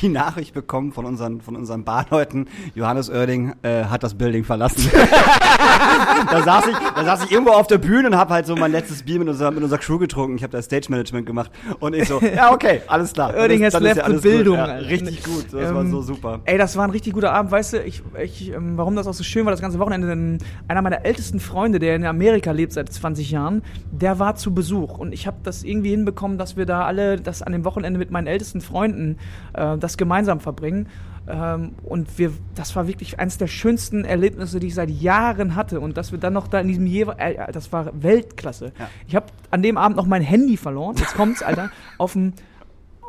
die Nachricht bekommen von unseren, von unseren Barleuten, Johannes Oerding äh, hat das Building verlassen. [laughs] da, saß ich, da saß ich irgendwo auf der Bühne und habe halt so mein letztes Bier mit unserer, mit unserer Crew getrunken. Ich habe da Stage Management gemacht und ich so, ja okay, alles klar. Oerding has left ja the Bildung, Gut. Ja, richtig gut, das war Ähm, so super. Ey, das war ein richtig guter Abend, weißt du, ich, ich, ähm, warum das auch so schön war, das ganze Wochenende, denn einer meiner ältesten Freunde, der in Amerika lebt seit 20 Jahren, der war zu Besuch und ich habe das irgendwie hinbekommen, dass wir da alle das an dem Wochenende mit meinen ältesten Freunden äh, das gemeinsam verbringen. Ähm, und wir, das war wirklich eines der schönsten Erlebnisse, die ich seit Jahren hatte. Und dass wir dann noch da in diesem jeweils, äh, das war Weltklasse. Ja. Ich habe an dem Abend noch mein Handy verloren. Jetzt kommt's, Alter, [laughs] auf dem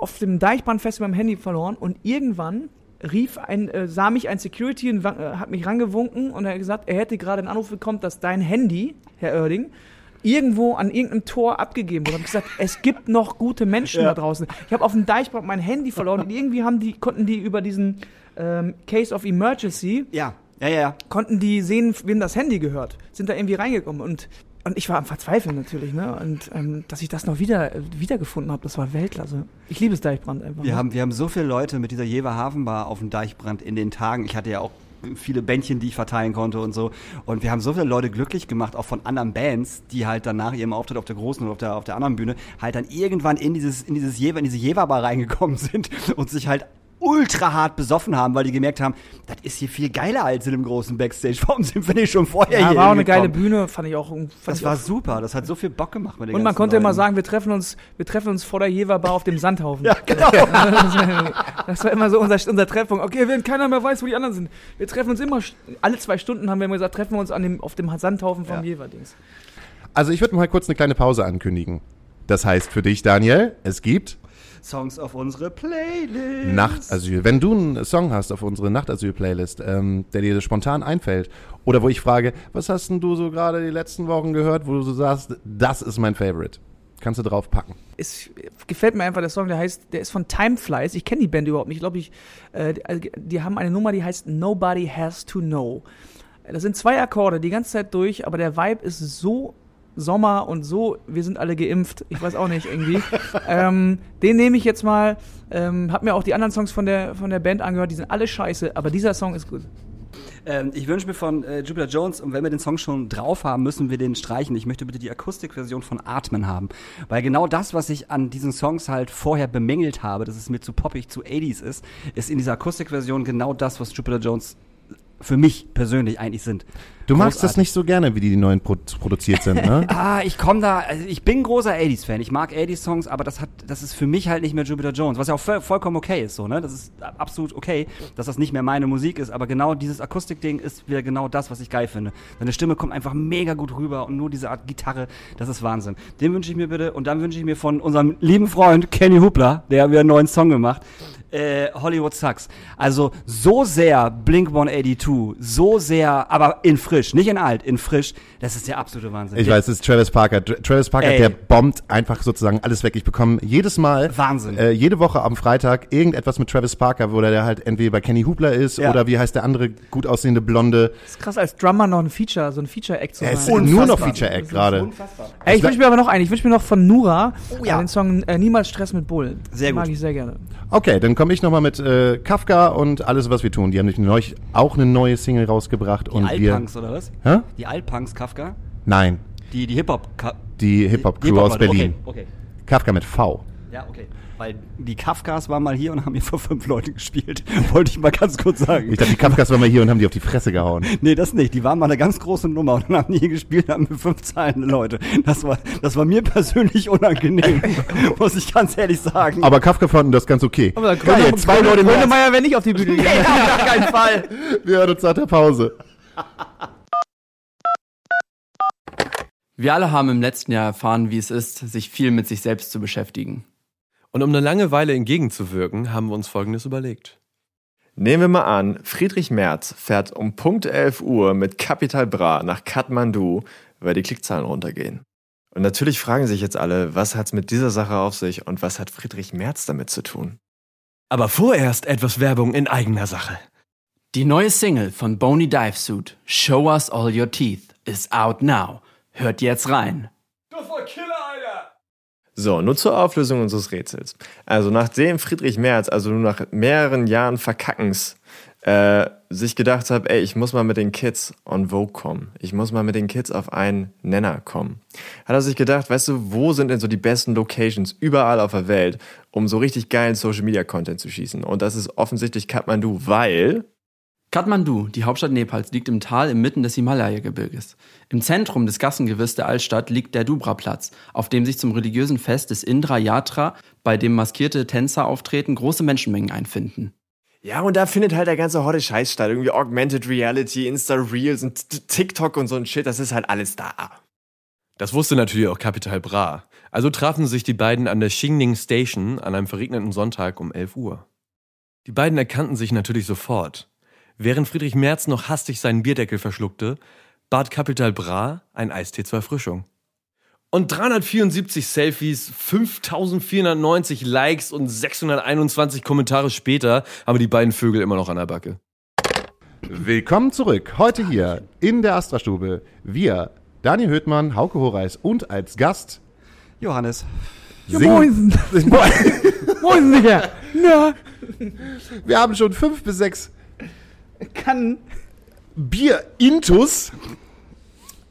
auf dem Deichbrandfestival mein Handy verloren und irgendwann rief ein, äh, sah mich ein Security und äh, hat mich rangewunken und er hat gesagt, er hätte gerade einen Anruf bekommen, dass dein Handy, Herr Oerding, irgendwo an irgendeinem Tor abgegeben wurde. Ich habe gesagt, es gibt noch gute Menschen Ja. da draußen. Ich habe auf dem Deichbrand mein Handy verloren und irgendwie haben die, konnten die über diesen ähm, Case of Emergency Ja, ja, ja, ja. konnten die sehen, wem das Handy gehört. Sind da irgendwie reingekommen und und ich war am Verzweifeln natürlich, ne? Und ähm, dass ich das noch wieder wiedergefunden habe, das war Weltklasse. Ich liebe es Deichbrand einfach. Wir ne? haben, wir haben so viele Leute mit dieser Jever Hafenbar auf dem Deichbrand in den Tagen. Ich hatte ja auch viele Bändchen, die ich verteilen konnte und so. Und wir haben so viele Leute glücklich gemacht, auch von anderen Bands, die halt dann nach ihrem Auftritt auf der großen oder auf der, auf der anderen Bühne halt dann irgendwann in dieses, in dieses Jever, in diese Jever-Bar reingekommen [laughs] sind und sich halt ultra hart besoffen haben, weil die gemerkt haben, das ist hier viel geiler als in einem großen Backstage. Warum sind wir nicht schon vorher Ja, hier war auch eine geile? Bühne, fand ich auch. Fand Das ich war auch super, das hat so viel Bock gemacht mit den und man konnte immer Leuten. sagen, wir treffen uns, wir treffen uns vor der Jever Bar auf dem Sandhaufen. [laughs] Ja, genau. [laughs] Das war immer so unser, unser Treffpunkt. Okay, wenn keiner mehr weiß, wo die anderen sind. Wir treffen uns immer, alle zwei Stunden haben wir immer gesagt, treffen wir uns an dem, auf dem Sandhaufen vom Ja. Jever-Dings. Also ich würde mal kurz eine kleine Pause ankündigen. Das heißt für dich, Daniel, es gibt Songs auf unsere Playlist. Nachtasyl. Wenn du einen Song hast auf unsere Nachtasyl-Playlist, ähm, der dir spontan einfällt, oder wo ich frage, was hast denn du so gerade die letzten Wochen gehört, wo du so sagst, das ist mein Favorite, kannst du drauf packen. Es gefällt mir einfach der Song, der heißt, der ist von Time Flies. Ich kenne die Band überhaupt nicht. Ich glaube, ich, äh, die, die haben eine Nummer, die heißt Nobody Has to Know. Das sind zwei Akkorde die ganze Zeit durch, aber der Vibe ist so Sommer und so, wir sind alle geimpft. Ich weiß auch nicht irgendwie. ähm, den nehme ich jetzt mal. Ähm, hab mir auch die anderen Songs von der von der Band angehört. Die sind alle scheiße, aber dieser Song ist gut. Ähm, ich wünsche mir von äh, Jupiter Jones, und wenn wir den Song schon drauf haben, müssen wir den streichen. Ich möchte bitte die Akustikversion von Atmen haben. Weil genau das, was ich an diesen Songs halt vorher bemängelt habe, dass es mir zu poppig, zu 80s ist, ist in dieser Akustikversion genau das, was Jupiter Jones für mich persönlich eigentlich sind. Du magst das nicht so gerne, wie die, die neuen pro produziert sind, ne? [laughs] Ah, ich komme da, also ich bin großer 80s-Fan. Ich mag 80s-Songs, aber das hat, das ist für mich halt nicht mehr Jupiter Jones, was ja auch voll, vollkommen okay ist, so, ne? Das ist absolut okay, dass das nicht mehr meine Musik ist, aber genau dieses Akustikding ist wieder genau das, was ich geil finde. Seine Stimme kommt einfach mega gut rüber und nur diese Art Gitarre, das ist Wahnsinn. Den wünsche ich mir bitte und dann wünsche ich mir von unserem lieben Freund Kenny Hoopla, der hat wieder einen neuen Song gemacht, äh, Hollywood Sucks. Also so sehr Blink 182, so sehr, aber in frisch, nicht in alt, in frisch, das ist der absolute Wahnsinn. Ich weiß, es ist Travis Parker. Tra- Travis Parker, Ey. der bombt einfach sozusagen alles weg. Ich bekomme jedes Mal, Wahnsinn. Äh, jede Woche am Freitag irgendetwas mit Travis Parker, wo der halt entweder bei Kenny Hoopla ist Ja. oder wie heißt der andere gut aussehende Blonde. ist krass, als Drummer noch ein Feature, so ein Feature-Act zu Er ist sein. nur noch. Feature-Act gerade. Unfassbar. Ey, ich wünsche mir aber noch einen. Ich wünsche mir noch von Nura Oh ja. den Song äh, Niemals Stress mit Bullen. Sehr Den Mag gut. ich sehr gerne. Okay, dann komme ich nochmal mit äh, Kafka und alles, was wir tun. Die haben nämlich auch eine neue Single rausgebracht. Die und wir, oder was? Hä? Die Altpunks Kafka? Nein, Die, die Hip-Hop. Die Hip-Hop-Crew Hip-Hop- aus Berlin. Okay, okay. Kafka mit V. Ja, okay. Weil die Kafkas waren mal hier und haben hier vor fünf Leute gespielt. [laughs] Wollte ich mal ganz kurz sagen. Ich dachte, die Kafkas waren mal hier und haben die auf die Fresse gehauen. [laughs] Nee, das nicht. Die waren mal eine ganz große Nummer und dann haben die hier gespielt, haben wir fünf zahlende Leute. Das war, das war mir persönlich unangenehm, [laughs] muss ich ganz ehrlich sagen. Aber Kafka fanden das ganz okay. Aber Geil, zwei Leute mehr. Grönemeyer wäre nicht auf die Bühne gegangen. auf gar keinen Fall. Wir hören uns nach der Pause. Wir alle haben im letzten Jahr erfahren, wie es ist, sich viel mit sich selbst zu beschäftigen. Und um der Langeweile entgegenzuwirken, haben wir uns Folgendes überlegt. Nehmen wir mal an, Friedrich Merz fährt um Punkt 11 Uhr mit Capital Bra nach Kathmandu, weil die Klickzahlen runtergehen. Und natürlich fragen sich jetzt alle, was hat's mit dieser Sache auf sich und was hat Friedrich Merz damit zu tun? Aber vorerst etwas Werbung in eigener Sache. Die neue Single von Boney Divesuit, Show Us All Your Teeth, ist out now. Hört jetzt rein. So, nur zur Auflösung unseres Rätsels. Also nachdem Friedrich Merz, also nur nach mehreren Jahren Verkackens, äh, sich gedacht hat, ey, ich muss mal mit den Kids on Vogue kommen. Ich muss mal mit den Kids auf einen Nenner kommen. Hat er sich gedacht, weißt du, wo sind denn so die besten Locations überall auf der Welt, um so richtig geilen Social Media Content zu schießen? Und das ist offensichtlich Kathmandu, weil Kathmandu, die Hauptstadt Nepals, liegt im Tal inmitten des Himalaya-Gebirges. Im Zentrum des Gassengewirrs der Altstadt liegt der Dubra-Platz, auf dem sich zum religiösen Fest des Indra Yatra, bei dem maskierte Tänzer auftreten, große Menschenmengen einfinden. Ja, und da findet halt der ganze hotte Scheiß statt. Irgendwie Augmented Reality, Insta-Reels und TikTok und so ein Shit. Das ist halt alles da. Das wusste natürlich auch Capital Bra. Also trafen sich die beiden an der Xingning Station an einem verregneten Sonntag um 11 Uhr. Die beiden erkannten sich natürlich sofort. Während Friedrich Merz noch hastig seinen Bierdeckel verschluckte, bat Capital Bra ein Eistee zur Erfrischung. Und 374 Selfies, 5490 Likes und 621 Kommentare später haben die beiden Vögel immer noch an der Backe. Willkommen zurück. Heute hier in der Astra-Stube. Wir, Daniel Höhtmann, Hauke Horeis und als Gast Johannes. Ja, singen- moin. [laughs] Moin, Digga. Ja. Wir haben schon fünf bis sechs Kann. Bier-Intus.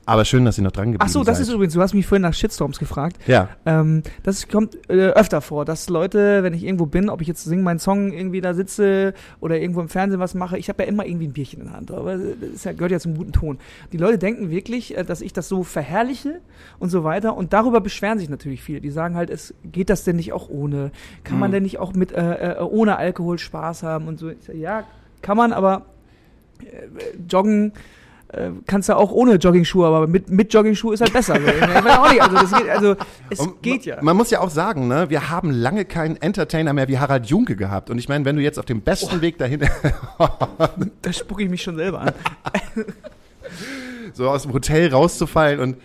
Aber schön, dass Sie noch dran geblieben Ach so, das seid. ist übrigens, du hast mich vorhin nach Shitstorms gefragt. Ja. Ähm, das kommt äh, öfter vor, dass Leute, wenn ich irgendwo bin, ob ich jetzt sing meinen Song irgendwie da sitze oder irgendwo im Fernsehen was mache, ich habe ja immer irgendwie ein Bierchen in der Hand. Aber das ja, gehört ja zum guten Ton. Die Leute denken wirklich, äh, dass ich das so verherrliche und so weiter. Und darüber beschweren sich natürlich viele. Die sagen halt, es geht das denn nicht auch ohne? Kann man denn nicht auch mit äh, äh, ohne Alkohol Spaß haben und so? Ja, kann man, aber äh, joggen äh, kannst du auch ohne Jogging-Schuhe, aber mit, mit Jogging-Schuh ist halt besser. So. Ich weiß auch nicht, also, das geht, also es Und geht ja. Man muss ja auch sagen, ne, wir haben lange keinen Entertainer mehr wie Harald Junke gehabt. Und ich meine, wenn du jetzt auf dem besten Weg dahin, [laughs] Da spucke ich mich schon selber an. [laughs] so aus dem Hotel rauszufallen und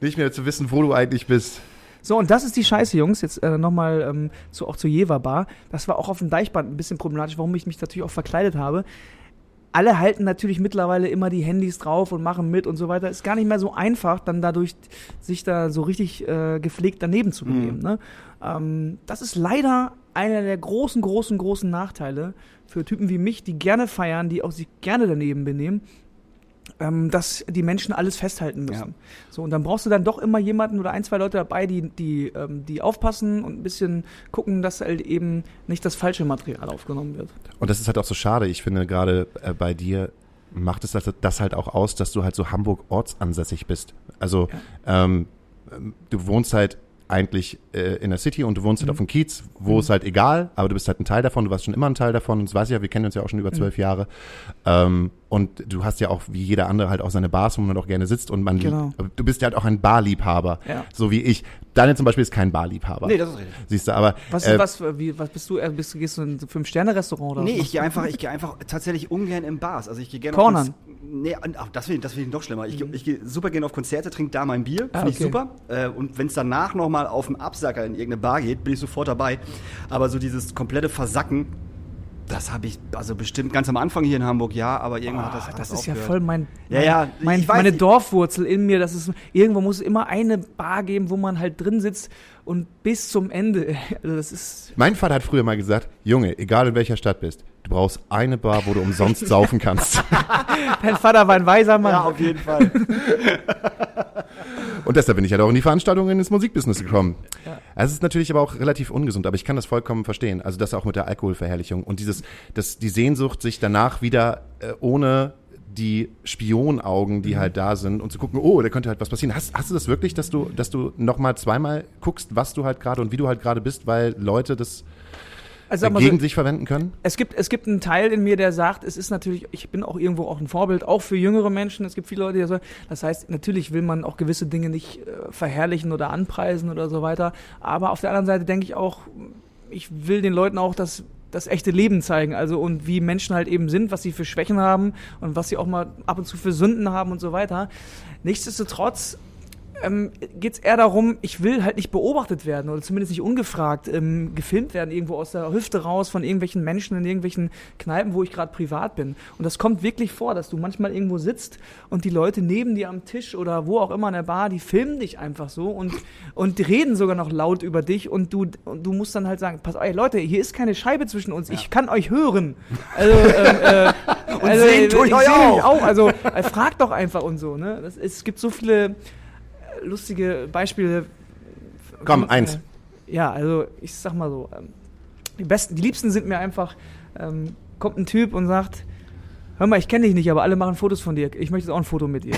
nicht mehr zu wissen, wo du eigentlich bist. So, und das ist die Scheiße, Jungs. Jetzt äh, nochmal ähm, zu, auch zur Jever Bar. Das war auch auf dem Deichband ein bisschen problematisch, warum ich mich natürlich auch verkleidet habe. Alle halten natürlich mittlerweile immer die Handys drauf und machen mit und so weiter. Ist gar nicht mehr so einfach, dann dadurch sich da so richtig äh, gepflegt daneben zu benehmen. Ne? Ähm, das ist leider einer der großen, großen, großen Nachteile für Typen wie mich, die gerne feiern, die auch sich gerne daneben benehmen, ähm, dass die Menschen alles festhalten müssen. Ja. So, und dann brauchst du dann doch immer jemanden oder ein, zwei Leute dabei, die, die, ähm, die aufpassen und ein bisschen gucken, dass halt eben nicht das falsche Material aufgenommen wird. Und das ist halt auch so schade. Ich finde gerade äh, bei dir macht es das, das halt auch aus, dass du halt so Hamburg ortsansässig bist. Also ähm, ähm, du wohnst halt eigentlich äh, in der City und du wohnst halt auf dem Kiez, wo es halt egal, aber du bist halt ein Teil davon, du warst schon immer ein Teil davon und das weiß ich ja, wir kennen uns ja auch schon über zwölf Jahre. Ähm, und du hast ja auch, wie jeder andere, halt auch seine Bars, wo man auch gerne sitzt und man, Genau. du bist ja halt auch ein Barliebhaber, Ja. so wie ich. Daniel zum Beispiel ist kein Barliebhaber. Nee, das ist richtig. Siehst du, aber Was, äh, was, wie, was bist du? äh, Bist, du- gehst du in ein Fünf-Sterne-Restaurant oder Nee, was ich gehe einfach, ich gehe einfach tatsächlich ungern in Bars. Also ich gehe gerne Cornern. Nee, ach, das finde ich, das find ich noch schlimmer. Ich, geh- ich gehe super gerne auf Konzerte, trinke da mein Bier, finde Ah, ich okay. super. Äh, und wenn es danach nochmal auf dem Absacker in irgendeine Bar geht, bin ich sofort dabei. Aber so dieses komplette Versacken, das habe ich, also bestimmt ganz am Anfang hier in Hamburg, ja, aber irgendwann hat das Ah, hat das das ist ja aufgehört. voll mein, Ja, mein, ja, mein ich weiß meine. Dorfwurzel in mir. Das ist irgendwo muss es immer eine Bar geben, wo man halt drin sitzt und bis zum Ende. [laughs] Also das ist Mein Vater hat früher mal gesagt, Junge, egal in welcher Stadt bist, du brauchst eine Bar, wo du umsonst [laughs] saufen kannst. dein Vater war ein weiser Mann. Ja, auf jeden Fall. [laughs] Und deshalb bin ich halt auch in die Veranstaltungen ins Musikbusiness gekommen. Es ist natürlich aber auch relativ ungesund, aber ich kann das vollkommen verstehen. Also das auch mit der Alkoholverherrlichung und dieses, das, die Sehnsucht, sich danach wieder äh, ohne die Spionaugen, die halt da sind und zu gucken, oh, da könnte halt was passieren. Hast, hast du das wirklich, dass du, dass du nochmal zweimal guckst, was du halt gerade und wie du halt gerade bist, weil Leute das also sag mal so, gegen sich verwenden können? es gibt, es gibt einen Teil in mir, der sagt, es ist natürlich, ich bin auch irgendwo auch ein Vorbild, auch für jüngere Menschen. Es gibt viele Leute, die sagen, das heißt, natürlich will man auch gewisse Dinge nicht äh, verherrlichen oder anpreisen oder so weiter. Aber auf der anderen Seite denke ich auch, ich will den Leuten auch das, das echte Leben zeigen. Also und wie Menschen halt eben sind, was sie für Schwächen haben und was sie auch mal ab und zu für Sünden haben und so weiter. Nichtsdestotrotz ähm, geht es eher darum, ich will halt nicht beobachtet werden oder zumindest nicht ungefragt ähm, gefilmt werden, irgendwo aus der Hüfte raus von irgendwelchen Menschen in irgendwelchen Kneipen, wo ich gerade privat bin. Und das kommt wirklich vor, dass du manchmal irgendwo sitzt und die Leute neben dir am Tisch oder wo auch immer in der Bar, die filmen dich einfach so und, und die reden sogar noch laut über dich und du, und du musst dann halt sagen, pass auf, ey Leute, hier ist keine Scheibe zwischen uns, ich kann euch hören. Also, ähm, äh, [laughs] Und also, sehen tue ich euch seh auch. auch. Also äh, fragt doch einfach und so. Ne? Das, es gibt so viele äh, lustige Beispiele. Komm, Äh, eins. Ja, also ich sag mal so, ähm, die besten, die liebsten sind mir einfach, ähm, kommt ein Typ und sagt, hör mal, ich kenne dich nicht, aber alle machen Fotos von dir. Ich möchte jetzt auch ein Foto mit dir.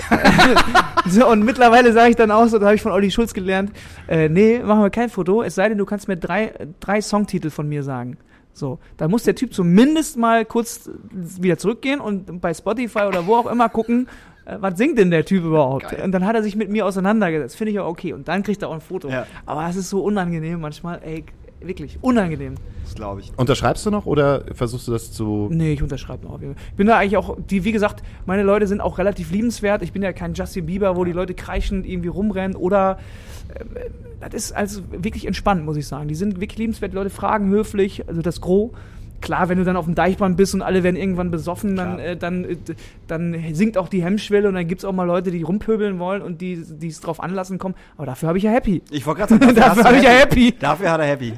[laughs] so, und mittlerweile sage ich dann auch so, da habe ich von Olli Schulz gelernt, äh, nee, machen wir kein Foto, es sei denn, du kannst mir drei, drei Songtitel von mir sagen. So, da muss der Typ zumindest mal kurz wieder zurückgehen und bei Spotify oder wo auch immer gucken, äh, was singt denn der Typ überhaupt? Geil. Und dann hat er sich mit mir auseinandergesetzt. Finde ich auch okay. Und dann kriegt er auch ein Foto. Ja. Aber es ist so unangenehm manchmal. Ey, wirklich unangenehm. Das glaube ich. Unterschreibst du noch oder versuchst du das zu Nee, ich unterschreibe noch. Ich bin da eigentlich auch, die, wie gesagt, meine Leute sind auch relativ liebenswert. Ich bin ja kein Justin Bieber, wo die Leute kreischend irgendwie rumrennen oder äh, das ist also wirklich entspannt, muss ich sagen. Die sind wirklich liebenswert, die Leute fragen höflich, also das Gros. Klar, wenn du dann auf dem Deichbrand bist und alle werden irgendwann besoffen, dann, äh, dann, äh, dann sinkt auch die Hemmschwelle und dann gibt es auch mal Leute, die rumpöbeln wollen und die die es drauf anlassen kommen. Aber dafür habe ich ja Happy. Ich wollte gerade sagen, [laughs] Dafür du habe ich ja Happy. Dafür hat er Happy.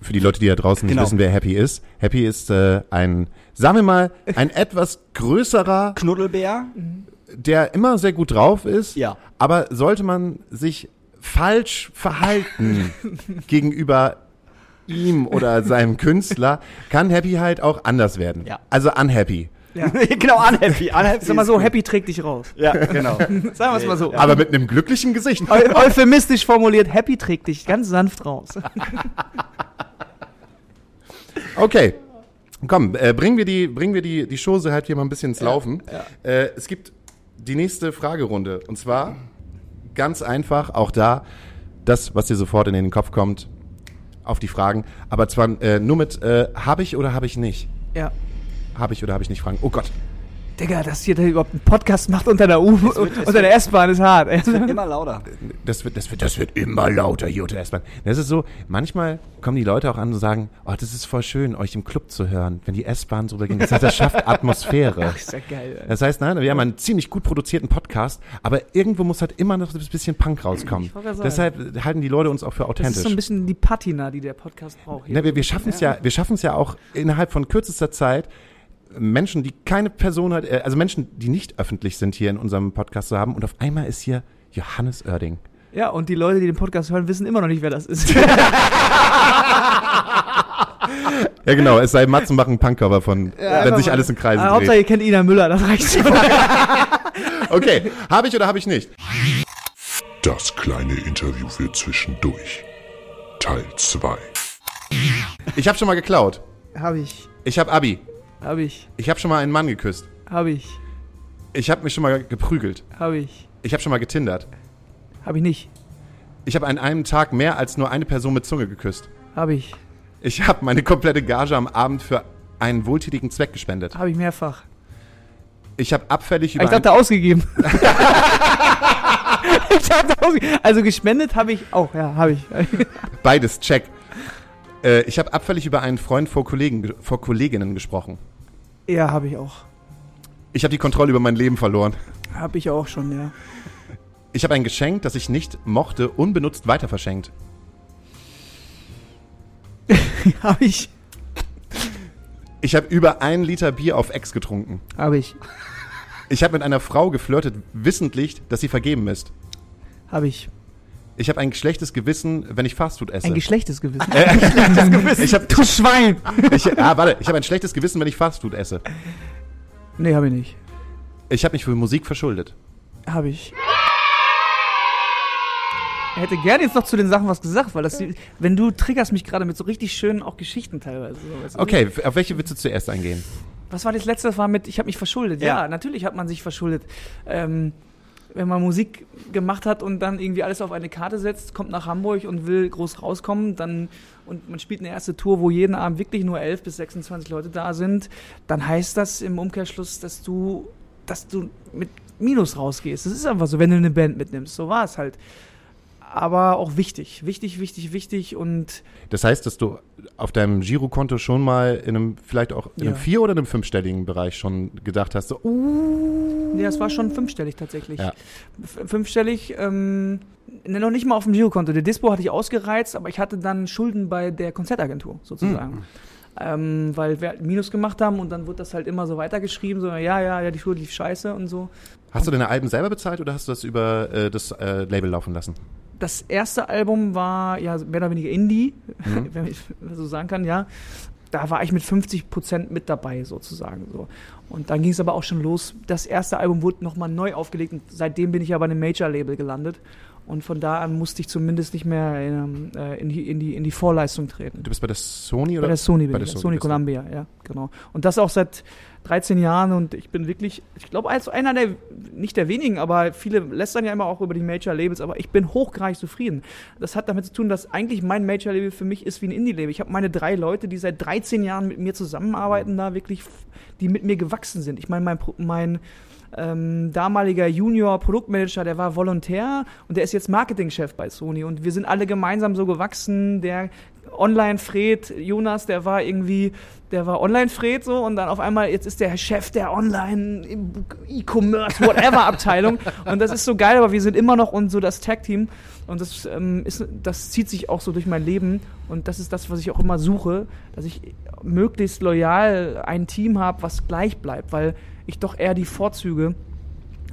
für die Leute, die da draußen nicht Genau. wissen, wer Happy ist. Happy ist äh, ein, sagen wir mal, ein [laughs] etwas größerer Knuddelbär. der immer sehr gut drauf ist, Ja. aber sollte man sich falsch verhalten [laughs] gegenüber ihm oder seinem [laughs] Künstler, kann Happy halt auch anders werden. Ja. Also unhappy. Ja. [laughs] genau, unhappy. unhappy Sag mal so. Happy trägt dich raus. Ja, [laughs] genau. Sagen wir es mal so. Aber mit einem glücklichen Gesicht. Eu euphemistisch formuliert, Happy trägt dich ganz sanft raus. Okay. Komm, äh, bringen wir die, bringen wir die, die Chose halt hier mal ein bisschen ins Laufen. Äh, es gibt die nächste Fragerunde. Und zwar ganz einfach, auch da, das, was dir sofort in den Kopf kommt, auf die Fragen. Aber zwar äh, nur mit äh, habe ich oder habe ich nicht. Ja. Habe ich oder habe ich nicht Fragen. Oh Gott. Digga, dass hier der überhaupt einen Podcast macht unter der U, wird- unter der S-Bahn ist hart. ey. Immer [laughs] lauter. Das wird, das wird, das wird immer lauter hier unter der S-Bahn. Das ist so, manchmal kommen die Leute auch an und sagen, oh, das ist voll schön, euch im Club zu hören, wenn die S-Bahn so übergehen. Das, heißt, das schafft Atmosphäre. [laughs] ist ja geil. ey. Das heißt, nein, wir haben einen ziemlich gut produzierten Podcast, aber irgendwo muss halt immer noch ein bisschen Punk rauskommen. Deshalb halten die Leute uns auch für Das authentisch. ist so ein bisschen die Patina, die der Podcast braucht. Na, wir, wir schaffen es ja, wir schaffen es ja auch innerhalb von kürzester Zeit, Menschen, die keine Person hat, äh, also Menschen, die nicht öffentlich sind, hier in unserem Podcast zu haben. Und auf einmal ist hier Johannes Oerding. Ja, und die Leute, die den Podcast hören, wissen immer noch nicht, wer das ist. [laughs] Ja, genau, es sei Matzen machen Punkcover von, wenn einfach sich alles in Kreisen Ah, Hauptsache, dreht. ihr kennt Ina Müller, das reicht schon. [laughs] Okay, habe ich oder habe ich nicht? Das kleine Interview für zwischendurch. Teil 2. Ich habe schon mal geklaut. hab ich, Ich habe Abi. Hab ich, Ich habe schon mal einen Mann geküsst. hab ich, Ich habe mich schon mal geprügelt. hab ich, Ich habe schon mal getindert. hab ich nicht, Ich habe an einem Tag mehr als nur eine Person mit Zunge geküsst. hab ich, Ich habe meine komplette Gage am Abend für einen wohltätigen Zweck gespendet. hab ich mehrfach. Ich habe abfällig über [laughs] Ich dachte, ausgegeben. ich dachte, ausgegeben. Also gespendet habe ich auch, ja, habe ich. beides check. Äh, ich habe abfällig über einen Freund vor Kollegen ge- vor Kolleginnen gesprochen. Ja, habe ich auch. Ich habe die Kontrolle über mein Leben verloren. Habe ich auch schon, ja. Ich habe ein Geschenk, das ich nicht mochte, unbenutzt weiter verschenkt. [laughs] habe ich, Ich habe über einen Liter Bier auf Ex getrunken. habe ich, Ich habe mit einer Frau geflirtet, wissentlich, dass sie vergeben ist. habe ich. Ich habe ein schlechtes Gewissen, wenn ich Fastfood esse. Ein geschlechtes Gewissen. [laughs] ich habe du Schwein! ich, ah, warte, ich habe ein schlechtes Gewissen, wenn ich Fastfood esse. Nee, habe ich nicht. Ich habe mich für Musik verschuldet. Habe ich. Er hätte gerne jetzt noch zu den Sachen was gesagt, weil das, wenn du triggerst mich gerade mit so richtig schönen auch Geschichten teilweise. Weißt du? Okay, auf welche willst du zuerst eingehen? Was war das letzte? Das war mit, ich habe mich verschuldet. Ja. Ja. natürlich hat man sich verschuldet. Ähm, wenn man Musik gemacht hat und dann irgendwie alles auf eine Karte setzt, kommt nach Hamburg und will groß rauskommen, dann und man spielt eine erste Tour, wo jeden Abend wirklich nur 11 bis 26 Leute da sind, dann heißt das im Umkehrschluss, dass du, dass du mit Minus rausgehst. Das ist einfach so, wenn du eine Band mitnimmst. So war es halt. Aber auch wichtig, wichtig, wichtig, wichtig und Das heißt, dass du auf deinem Girokonto schon mal in einem, vielleicht auch in einem Ja. vier- oder einem fünfstelligen Bereich schon gedacht hast, so, uh, Ja, es war schon fünfstellig tatsächlich. Ja. Fünfstellig, ähm, ne, noch nicht mal auf dem Girokonto. Der Dispo hatte ich ausgereizt, aber ich hatte dann Schulden bei der Konzertagentur sozusagen. Ähm, weil wir halt Minus gemacht haben und dann wurde das halt immer so weitergeschrieben, so, ja, ja, ja, die Schule lief scheiße und so. hast du deine Alben selber bezahlt oder hast du das über äh, das äh, Label laufen lassen? Das erste Album war ja mehr oder weniger Indie, [laughs] wenn ich das so sagen kann, ja. Da war ich mit 50 Prozent mit dabei sozusagen so. Und dann ging es aber auch schon los. Das erste Album wurde nochmal neu aufgelegt und seitdem bin ich aber in einem Major-Label gelandet. Und von da an musste ich zumindest nicht mehr in, äh, in, die, in, die, in die Vorleistung treten. Du bist bei der Sony oder? Bei der Sony Bei der Sony Sony. Columbia, ja, genau. Und das auch seit 13 Jahren und ich bin wirklich, ich glaube, als einer der, nicht der wenigen, aber viele lästern ja immer auch über die Major-Labels, aber ich bin hochgradig zufrieden. Das hat damit zu tun, dass eigentlich mein Major-Label für mich ist wie ein Indie-Label. Ich habe meine drei Leute, die seit 13 Jahren mit mir zusammenarbeiten, da wirklich, die mit mir gewachsen sind. Ich meine, mein, mein ähm, damaliger Junior-Produktmanager, der war Volontär und der ist jetzt Marketingchef bei Sony und wir sind alle gemeinsam so gewachsen. Der Online-Fred, Jonas, der war irgendwie, der war Online-Fred so und dann auf einmal, jetzt ist der Chef der Online, E-Commerce, whatever Abteilung [laughs] und das ist so geil, aber wir sind immer noch und so das Tag-Team und das, ähm, ist, das zieht sich auch so durch mein Leben und das ist das, was ich auch immer suche, dass ich möglichst loyal ein Team habe, was gleich bleibt, weil ich doch eher die Vorzüge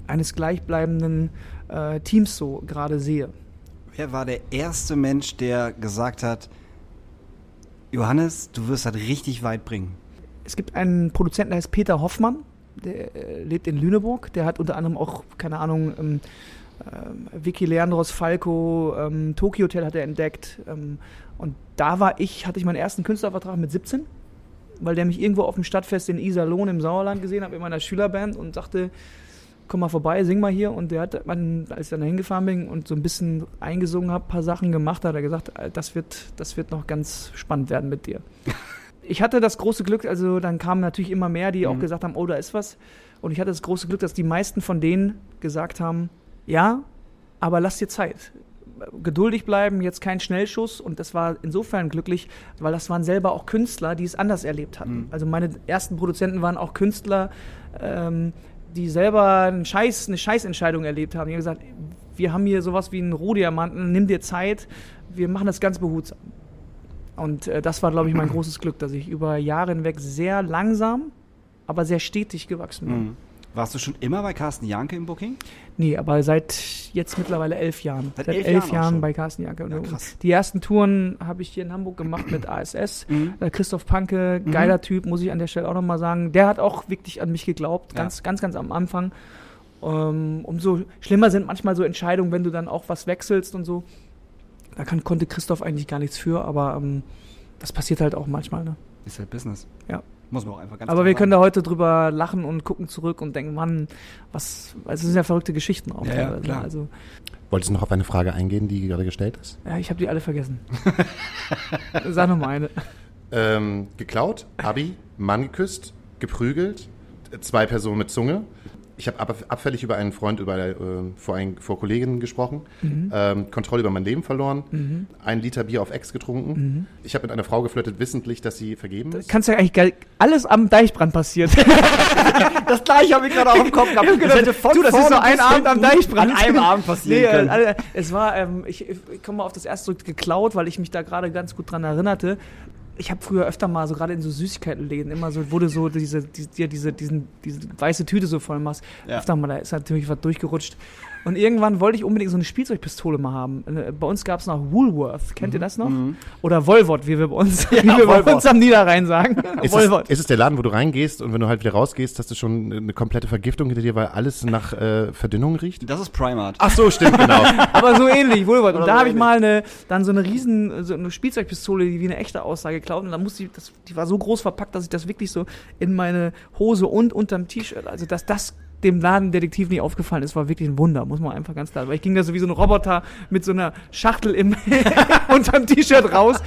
eines gleichbleibenden äh, Teams so gerade sehe. Wer war der erste Mensch, der gesagt hat, Johannes, du wirst das richtig weit bringen? Es gibt einen Produzenten, der heißt Peter Hoffmann, der äh, lebt in Lüneburg. Der hat unter anderem auch, keine Ahnung, ähm, äh, Vicky Leandros Falco, ähm, Tokyo Hotel hat er entdeckt. Ähm, und da war ich, hatte ich meinen ersten Künstlervertrag mit 17, weil der mich irgendwo auf dem Stadtfest in Iserlohn im Sauerland gesehen hat mit meiner Schülerband und sagte, komm mal vorbei, sing mal hier. Und der hat, man, als ich dann hingefahren bin und so ein bisschen eingesungen habe, paar Sachen gemacht, hat er gesagt, äh, das wird, das wird noch ganz spannend werden mit dir. [laughs] ich hatte das große Glück, also dann kamen natürlich immer mehr, die auch Mhm. gesagt haben, oh, da ist was. Und ich hatte das große Glück, dass die meisten von denen gesagt haben, ja, aber lass dir Zeit. Geduldig bleiben, jetzt kein Schnellschuss. Und das war insofern glücklich, weil das waren selber auch Künstler, die es anders erlebt hatten. Mhm. Also meine ersten Produzenten waren auch Künstler, ähm, die selber einen Scheiß, eine Scheißentscheidung erlebt haben. Die haben gesagt, wir haben hier sowas wie einen Rohdiamanten, nimm dir Zeit, wir machen das ganz behutsam. Und äh, das war, glaube ich, mein [clears throat] großes Glück, dass ich über Jahre hinweg sehr langsam, aber sehr stetig gewachsen bin. Mhm. Warst du schon immer bei Carsten Janke im Booking? Nee, aber seit jetzt mittlerweile elf Jahren. Seit Seit, elf elf, Jahren Jahren, bei Carsten Janke. Ja. Die ersten Touren habe ich hier in Hamburg gemacht mit [clears throat] ASS. Mhm. Äh, Christoph Panke, geiler Typ, muss ich an der Stelle auch nochmal sagen. Der hat auch wirklich an mich geglaubt, Ja. ganz, ganz, ganz am Anfang. Ähm, umso schlimmer sind manchmal so Entscheidungen, wenn du dann auch was wechselst und so. Da kann, konnte Christoph eigentlich gar nichts für, aber ähm, das passiert halt auch manchmal. Ne? Ist halt Business. Ja. Muss man auch einfach ganz Aber wir sagen. können da heute drüber lachen und gucken zurück und denken, Mann, was, also es sind ja verrückte Geschichten auch. Ja, ja, teilweise. klar. Also, Wolltest du noch auf eine Frage eingehen, die gerade gestellt ist? ja, ich habe die alle vergessen. [laughs] Sag nochmal eine. Ähm, geklaut, Abi, Mann geküsst, geprügelt, zwei Personen mit Zunge. Ich habe ab, abfällig über einen Freund über, äh, vor, ein, vor Kolleginnen gesprochen, ähm, Kontrolle über mein Leben verloren, ein Liter Bier auf Ex getrunken. Ich habe mit einer Frau geflirtet, wissentlich, dass sie vergeben ist. Kannst ja eigentlich geil, alles am Deichbrand passiert. [laughs] Das gleiche habe ich gerade auch im Kopf gehabt. Ich hab gedacht, du, das ist so ein Abend am Deichbrand. An einem Abend passieren Nee, äh, es war, ähm, ich, ich komme mal auf das erste zurück, geklaut, weil ich mich da gerade ganz gut dran erinnerte. Ich habe früher öfter mal so gerade in so Süßigkeitenläden immer so, wurde so diese, diese, diese, diesen, diese weiße Tüte so voll machst. Ja. Öfter mal, da ist natürlich was durchgerutscht. Und irgendwann wollte ich unbedingt so eine Spielzeugpistole mal haben. Äh, Bei uns gab es noch Woolworth. Kennt ihr das noch? Oder Volvot, wie wir bei uns, [laughs] wie wir bei uns am Niederrhein sagen. [laughs] Ist es, ist es der Laden, wo du reingehst und wenn du halt wieder rausgehst, hast du schon eine komplette Vergiftung hinter dir, weil alles nach äh, Verdünnung riecht? Das ist Primark. Ach so, stimmt, genau. [laughs] Aber so ähnlich, Wohlwort. Und da so habe ich mal eine, dann so eine riesen, so eine Spielzeugpistole, die wie eine echte Aussage geklaut. Und dann musste ich, das, die war so groß verpackt, dass ich das wirklich so in meine Hose und unterm T-Shirt, also dass das dem Ladendetektiv nicht aufgefallen ist, war wirklich ein Wunder, muss man einfach ganz klar. Weil ich ging da so wie so ein Roboter mit so einer Schachtel im [laughs] unterm T-Shirt raus.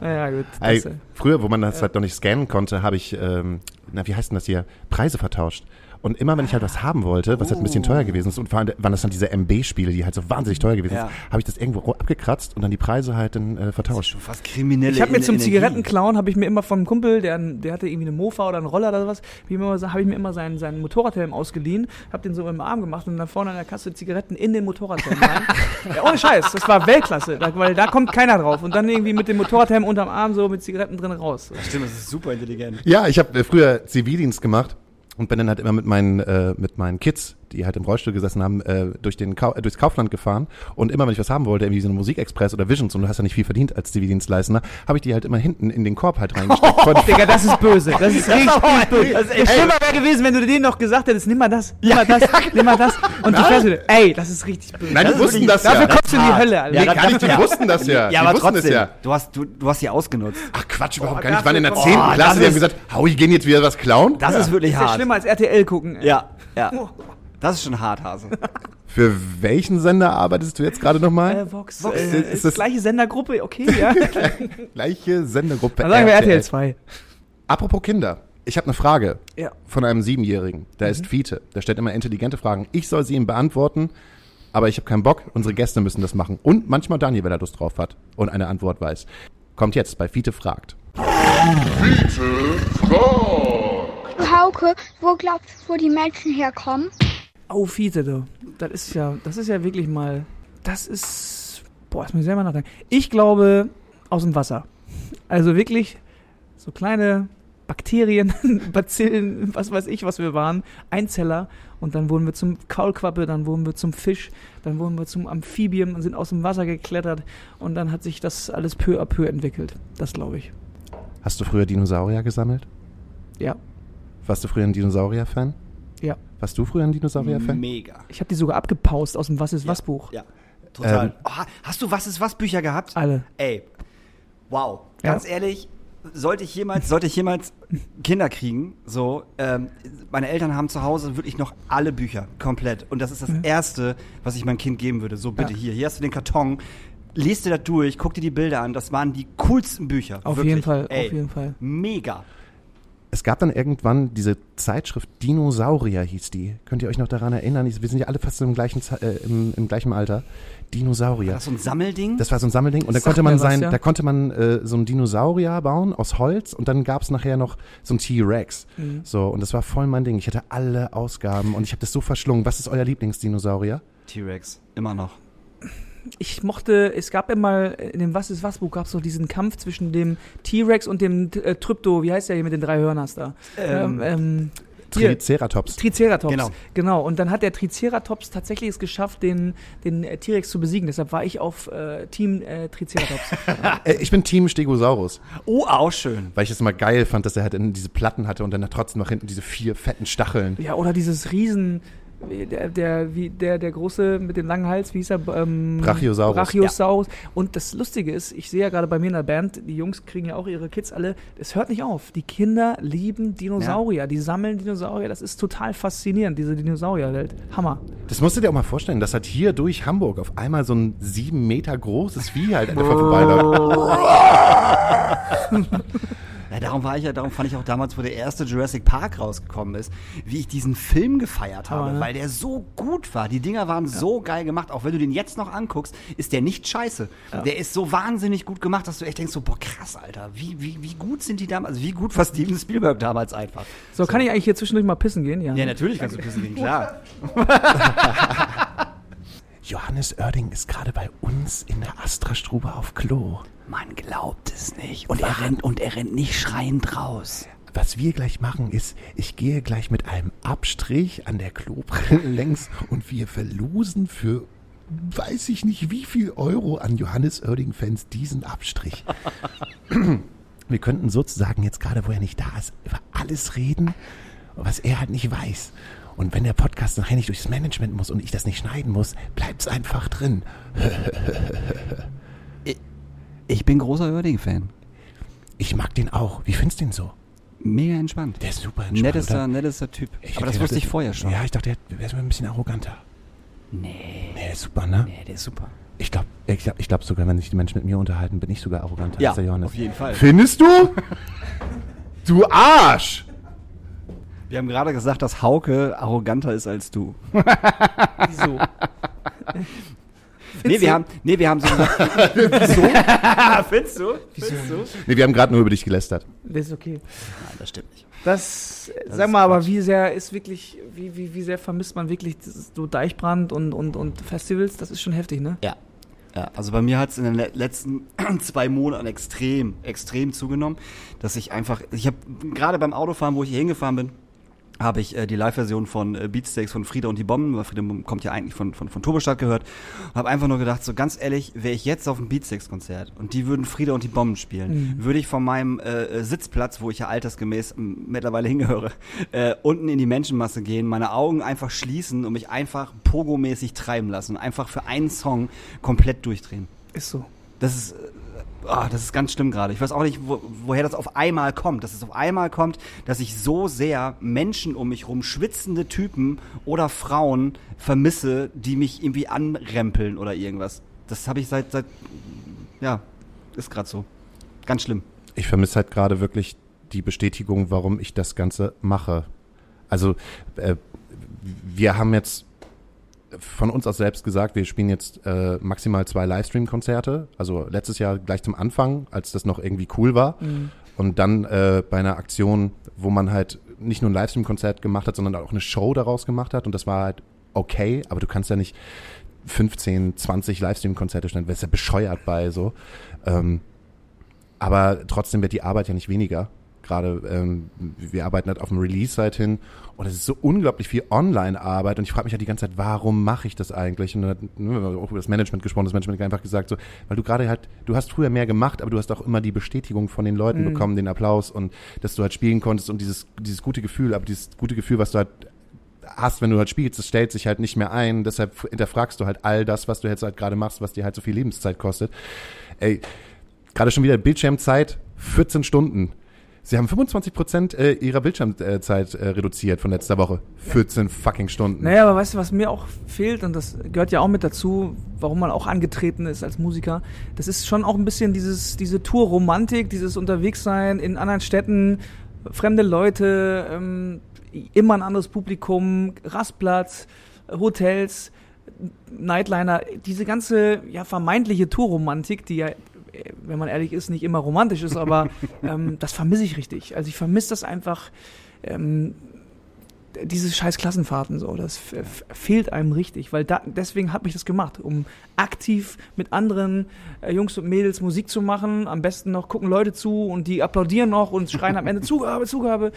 Naja, gut. Ey, Das, äh, früher, wo man das halt noch nicht scannen konnte, habe ich, ähm, na, wie heißt denn das hier, Preise vertauscht. Und immer, wenn ich halt was haben wollte, was halt ein bisschen teuer gewesen ist, und vor allem waren das dann diese MB-Spiele, die halt so wahnsinnig teuer gewesen Ja. sind, habe ich das irgendwo abgekratzt und dann die Preise halt dann äh, vertauscht. Schon fast kriminelle Ich habe mir zum Energie. Zigarettenklauen, habe ich mir immer vom Kumpel, der, der hatte irgendwie eine Mofa oder einen Roller oder was, habe ich mir immer, hab ich mir immer seinen, seinen Motorradhelm ausgeliehen, habe den so im Arm gemacht und dann vorne an der Kasse Zigaretten in den Motorradhelm rein. [laughs] ja, ohne Scheiß, das war Weltklasse, da, weil da kommt keiner drauf. Und dann irgendwie mit dem Motorradhelm unterm Arm so mit Zigaretten drin raus. Stimmt, das ist super intelligent. Ja, ich habe äh, früher Zivildienst gemacht und bin dann halt immer mit meinen, äh, mit meinen Kids, die halt im Rollstuhl gesessen haben, äh, durch den Kau äh, durchs Kaufland gefahren. Und immer, wenn ich was haben wollte, irgendwie so eine Musikexpress oder Visions, und du hast ja nicht viel verdient als Zivildienstleister, habe ich die halt immer hinten in den Korb halt reingesteckt. Von- [laughs] Digga, das ist böse. Das ist richtig [laughs] böse. Das ist schlimmer wäre gewesen, wenn du denen noch gesagt hättest, nimm mal das, nimm mal das, nimm mal das. Und du fährst wieder, ey, das ist richtig böse. Nein, die wussten wirklich- das ja. Dafür kommst du in die Hölle, Alter. nee, gar nicht, die wussten das ja. Ja, die aber wussten trotzdem, es ja. du, hast, du, du hast sie ausgenutzt. Ach Quatsch, überhaupt Oh, gar nicht. Ich war in der dafür 10. kommt- Oh, Klasse, die haben gesagt, Howie, gehen jetzt wieder was klauen? Das ist wirklich Das ist ja hart. schlimmer als RTL gucken. ey. Ja, ja. Das ist schon hart, Hase. [laughs] Für welchen Sender arbeitest du jetzt gerade nochmal? Äh, Vox, Vox, äh, ist ist das- gleiche Sendergruppe, okay, ja. [laughs] Gleiche Sendergruppe. Dann sagen wir RTL 2. Apropos Kinder. Ich habe eine Frage Ja. von einem Siebenjährigen. Der ist Fiete. Der stellt immer intelligente Fragen. Ich soll sie ihm beantworten, aber ich habe keinen Bock. Unsere Gäste müssen das machen. Und manchmal Daniel, wenn er Lust drauf hat und eine Antwort weiß. Kommt jetzt bei Fiete fragt. Hauke, wo glaubst du, wo die Menschen herkommen? Oh, Fiete, du. Das ist ja, das ist ja wirklich mal, das ist, boah, das muss ich selber nachdenken. Ich glaube, aus dem Wasser. Also wirklich so kleine Bakterien, [laughs] Bazillen, was weiß ich, was wir waren, Einzeller. Und dann wurden wir zum Kaulquappe, dann wurden wir zum Fisch, dann wurden wir zum Amphibien und sind aus dem Wasser geklettert. Und dann hat sich das alles peu à peu entwickelt. Das glaube ich. Hast du früher Dinosaurier gesammelt? Ja. Warst du früher ein Dinosaurier-Fan? Ja. Warst du früher ein Dinosaurier-Fan? Mega. Ich habe die sogar abgepaust aus dem Was ist was Buch. Ja, total. Ähm, oh, hast du Was ist was Bücher gehabt? Alle. Ey, wow. Ja. Ganz ehrlich, sollte ich jemals, sollte ich jemals Kinder kriegen, so, ähm, meine Eltern haben zu Hause wirklich noch alle Bücher komplett. Und das ist das Erste, was ich meinem Kind geben würde. So, bitte Ja. hier, hier hast du den Karton. Lest dir das durch, guck dir die Bilder an. Das waren die coolsten Bücher. Auf wirklich. jeden Fall, Ey, auf jeden Fall. Mega. Es gab dann irgendwann diese Zeitschrift Dinosaurier hieß die. Könnt ihr euch noch daran erinnern? Wir sind ja alle fast im gleichen, äh, im, im gleichen Alter. Dinosaurier. War das so ein Sammelding? Das war so ein Sammelding und da konnte man was, sein, ja. da konnte man äh, so einen Dinosaurier bauen aus Holz und dann gab es nachher noch so einen T-Rex. Mhm. So und das war voll mein Ding. Ich hatte alle Ausgaben und ich habe das so verschlungen. Was ist euer Lieblingsdinosaurier? T-Rex. Immer noch. Ich mochte, es gab immer in dem Was ist was Buch gab es so diesen Kampf zwischen dem T-Rex und dem äh, Trypto, wie heißt der hier mit den drei Hörners da? Ähm, ähm, hier, Triceratops. Triceratops. Genau. genau. Und dann hat der Triceratops tatsächlich es geschafft, den, den äh, T-Rex zu besiegen. Deshalb war ich auf äh, Team äh, Triceratops. [laughs] Äh, ich bin Team Stegosaurus, Oh, auch schön. weil ich es immer geil fand, dass er halt diese Platten hatte und dann trotzdem nach hinten diese vier fetten Stacheln. ja, oder dieses Riesen, der, der, wie, der, der große mit dem langen Hals, wie hieß er? Ähm, Brachiosaurus. Brachiosaurus. Und das Lustige ist, ich sehe ja gerade bei mir in der Band, die Jungs kriegen ja auch ihre Kids alle, es hört nicht auf. Die Kinder lieben Dinosaurier, die sammeln Dinosaurier. Das ist total faszinierend, diese Dinosaurierwelt. Hammer. Das musst du dir auch mal vorstellen, dass halt hier durch Hamburg auf einmal so ein sieben Meter großes Vieh halt einfach vorbeiläuft. [laughs] [laughs] Ja, darum war ich ja, darum fand ich auch damals, wo der erste Jurassic Park rausgekommen ist, wie ich diesen Film gefeiert habe, ne? weil der so gut war. Die Dinger waren so geil gemacht. Auch wenn du den jetzt noch anguckst, ist der nicht scheiße. Der ist so wahnsinnig gut gemacht, dass du echt denkst so, boah, krass, Alter. Wie, wie, wie gut sind die damals, also wie gut war Steven Spielberg damals einfach. So, kann ich eigentlich hier zwischendurch mal pissen gehen? Ja. Ja, natürlich kannst du pissen gehen, klar. [laughs] [laughs] Johannes Oerding ist gerade bei uns in der Astra-Strube auf Klo. Man glaubt es nicht. Und er rennt, und er rennt nicht schreiend raus. Was wir gleich machen ist, ich gehe gleich mit einem Abstrich an der Klobrille [laughs] längs und wir verlosen für weiß ich nicht wie viel Euro an Johannes Oerding-Fans diesen Abstrich. [laughs] Wir könnten sozusagen jetzt gerade, wo er nicht da ist, über alles reden, was er halt nicht weiß. Und wenn der Podcast nachher nicht durchs Management muss und ich das nicht schneiden muss, bleibt's einfach drin. [laughs] Ich bin großer Oerding-Fan. Ich mag den auch. Wie findest du den so? Mega entspannt. Der ist super entspannt. Nettester, oder? nettester Typ. Ich Aber das hätte wusste gedacht, ich vorher schon. Ja, ich dachte, der wäre ein bisschen arroganter. Nee, Nee, ist super, ne? nee, der ist super. Ich glaube ich glaub, ich glaub sogar, wenn sich die Menschen mit mir unterhalten, bin ich sogar arroganter Ja, als der Johannes. auf jeden Fall. Findest du? du Arsch! Wir haben gerade gesagt, dass Hauke arroganter ist als du. [laughs] Wieso? Nee, wir haben, nee, wir haben so gesagt. [laughs] Wieso? [laughs] Findest du? Findest du? Nee, wir haben gerade nur über dich gelästert. Das ist okay. Nein, das stimmt nicht. Das, Das sag mal, aber wie sehr ist wirklich, wie, wie, wie sehr vermisst man wirklich so Deichbrand und, und, und Festivals? Das ist schon heftig, ne? Ja. Ja, also bei mir hat es in den le- letzten [clears throat] zwei Monaten extrem, extrem zugenommen, dass ich einfach, ich habe gerade beim Autofahren, wo ich hier hingefahren bin, habe ich äh, die Live-Version von äh, Beatsteaks von Frieda und die Bomben, weil Frieda kommt ja eigentlich von, von, von Turbostadt gehört, und habe einfach nur gedacht, so ganz ehrlich, wäre ich jetzt auf einem Beatsteaks-Konzert und die würden Frieda und die Bomben spielen, würde ich von meinem äh, äh, Sitzplatz, wo ich ja altersgemäß mittlerweile hingehöre, [laughs] äh, unten in die Menschenmasse gehen, meine Augen einfach schließen und mich einfach pogomäßig treiben lassen und einfach für einen Song komplett durchdrehen. Ist so. Das ist, ah, das ist ganz schlimm gerade. Ich weiß auch nicht, wo, woher das auf einmal kommt. Dass es auf einmal kommt, dass ich so sehr Menschen um mich rum, schwitzende Typen oder Frauen vermisse, die mich irgendwie anrempeln oder irgendwas. Das habe ich seit, seit, ja, ist gerade so. Ganz schlimm. Ich vermisse halt gerade wirklich die Bestätigung, warum ich das Ganze mache. Also, äh, wir haben jetzt von uns aus selbst gesagt, wir spielen jetzt äh, maximal zwei Livestream-Konzerte. Also letztes Jahr gleich zum Anfang, als das noch irgendwie cool war. Und dann äh, bei einer Aktion, wo man halt nicht nur ein Livestream-Konzert gemacht hat, sondern auch eine Show daraus gemacht hat. Und das war halt okay, aber du kannst ja nicht 15, 20 Livestream-Konzerte stellen, es ja bescheuert bei so. Ähm, aber trotzdem wird die Arbeit ja nicht weniger. Gerade, ähm, wir arbeiten halt auf dem Release-Site hin und es ist so unglaublich viel Online-Arbeit und ich frage mich halt die ganze Zeit, warum mache ich das eigentlich? Und dann hat ne, auch über das Management gesprochen, das Management hat einfach gesagt, so, weil du gerade halt, du hast früher mehr gemacht, aber du hast auch immer die Bestätigung von den Leuten Mhm. bekommen, den Applaus und dass du halt spielen konntest und dieses, dieses gute Gefühl, aber dieses gute Gefühl, was du halt hast, wenn du halt spielst, das stellt sich halt nicht mehr ein. Deshalb hinterfragst du halt all das, was du jetzt halt gerade machst, was dir halt so viel Lebenszeit kostet. Ey, gerade schon wieder Bildschirmzeit, 14 Stunden. Sie haben 25 Prozent äh, ihrer Bildschirmzeit äh, reduziert von letzter Woche. 14 fucking Stunden. Naja, aber weißt du, was mir auch fehlt, und das gehört ja auch mit dazu, warum man auch angetreten ist als Musiker, das ist schon auch ein bisschen dieses, diese Tour-Romantik, dieses Unterwegssein in anderen Städten, fremde Leute, ähm, immer ein anderes Publikum, Rastplatz, Hotels, Nightliner, diese ganze ja, vermeintliche Tourromantik, die ja, wenn man ehrlich ist, nicht immer romantisch ist, aber [laughs] ähm, das vermisse ich richtig. Also ich vermisse das einfach. Ähm, diese scheiß Klassenfahrten so, das fehlt einem richtig, weil da, deswegen habe ich das gemacht, um aktiv mit anderen äh, Jungs und Mädels Musik zu machen, am besten noch gucken Leute zu und die applaudieren noch und schreien am Ende Zugabe, Zugabe.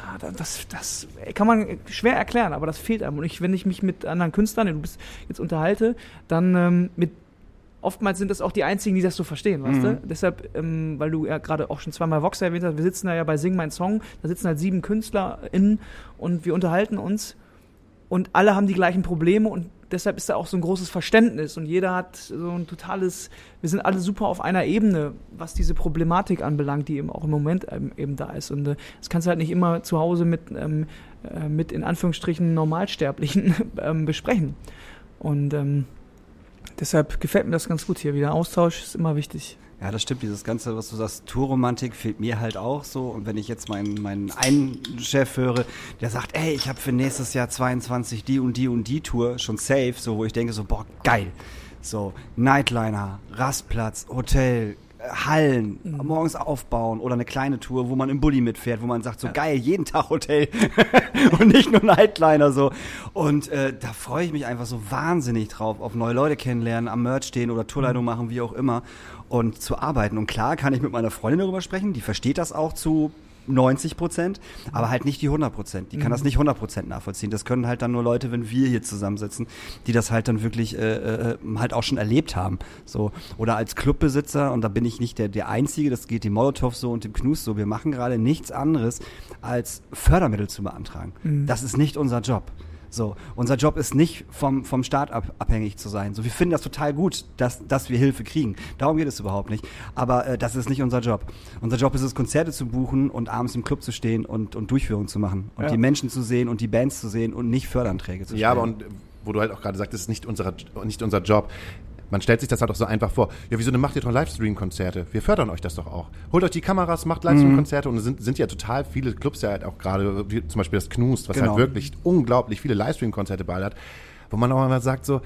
Ah, da- das, das kann man schwer erklären, aber das fehlt einem. Und ich, wenn ich mich mit anderen Künstlern, du bist jetzt unterhalte, dann ähm, mit oftmals sind das auch die einzigen, die das so verstehen, weißt du? Deshalb, ähm, weil du ja gerade auch schon zweimal Vox erwähnt hast, wir sitzen da ja bei Sing Mein Song, da sitzen halt sieben KünstlerInnen und wir unterhalten uns und alle haben die gleichen Probleme und deshalb ist da auch so ein großes Verständnis und jeder hat so ein totales, wir sind alle super auf einer Ebene, was diese Problematik anbelangt, die eben auch im Moment ähm, eben da ist und äh, das kannst du halt nicht immer zu Hause mit, ähm, äh, mit in Anführungsstrichen Normalsterblichen [laughs] ähm, besprechen und ähm, deshalb gefällt mir das ganz gut hier wieder. Austausch ist immer wichtig. Ja, das stimmt. Dieses Ganze, was du sagst, Tourromantik fehlt mir halt auch so. Und wenn ich jetzt meinen, meinen einen Chef höre, der sagt, ey, ich habe für nächstes Jahr 22 die und die und die Tour schon safe, so wo ich denke so, boah, geil. So, Nightliner, Rastplatz, Hotel, Hallen, morgens aufbauen oder eine kleine Tour, wo man im Bulli mitfährt, wo man sagt, so geil, jeden Tag Hotel [laughs] und nicht nur Nightliner so. Und äh, da freue ich mich einfach so wahnsinnig drauf, auf neue Leute kennenlernen, am Merch stehen oder Tourleitung machen, wie auch immer und zu arbeiten. Und klar kann ich mit meiner Freundin darüber sprechen, die versteht das auch zu 90 Prozent, aber halt nicht die 100 Prozent. Die kann das nicht 100 Prozent nachvollziehen. Das können halt dann nur Leute, wenn wir hier zusammensitzen, die das halt dann wirklich äh, äh, halt auch schon erlebt haben. So oder als Clubbesitzer und da bin ich nicht der der Einzige. Das geht dem Molotow so und dem Knus so. Wir machen gerade nichts anderes als Fördermittel zu beantragen. Das ist nicht unser Job. So, unser Job ist nicht vom, vom Staat ab, abhängig zu sein. So, wir finden das total gut, dass, dass wir Hilfe kriegen. Darum geht es überhaupt nicht. Aber äh, das ist nicht unser Job. Unser Job ist es, Konzerte zu buchen und abends im Club zu stehen und, und Durchführungen zu machen. Und Ja. die Menschen zu sehen und die Bands zu sehen und nicht Förderanträge zu stellen. Ja, aber und wo du halt auch gerade sagst, das ist nicht, unser, nicht unser Job. Man stellt sich das halt auch so einfach vor. Ja, wieso denn macht ihr doch Livestream-Konzerte? Wir fördern euch das doch auch. Holt euch die Kameras, macht Livestream-Konzerte und es sind, sind ja total viele Clubs ja halt auch gerade, wie zum Beispiel das Knust, was Genau. halt wirklich unglaublich viele Livestream-Konzerte ballert, wo man auch mal sagt so,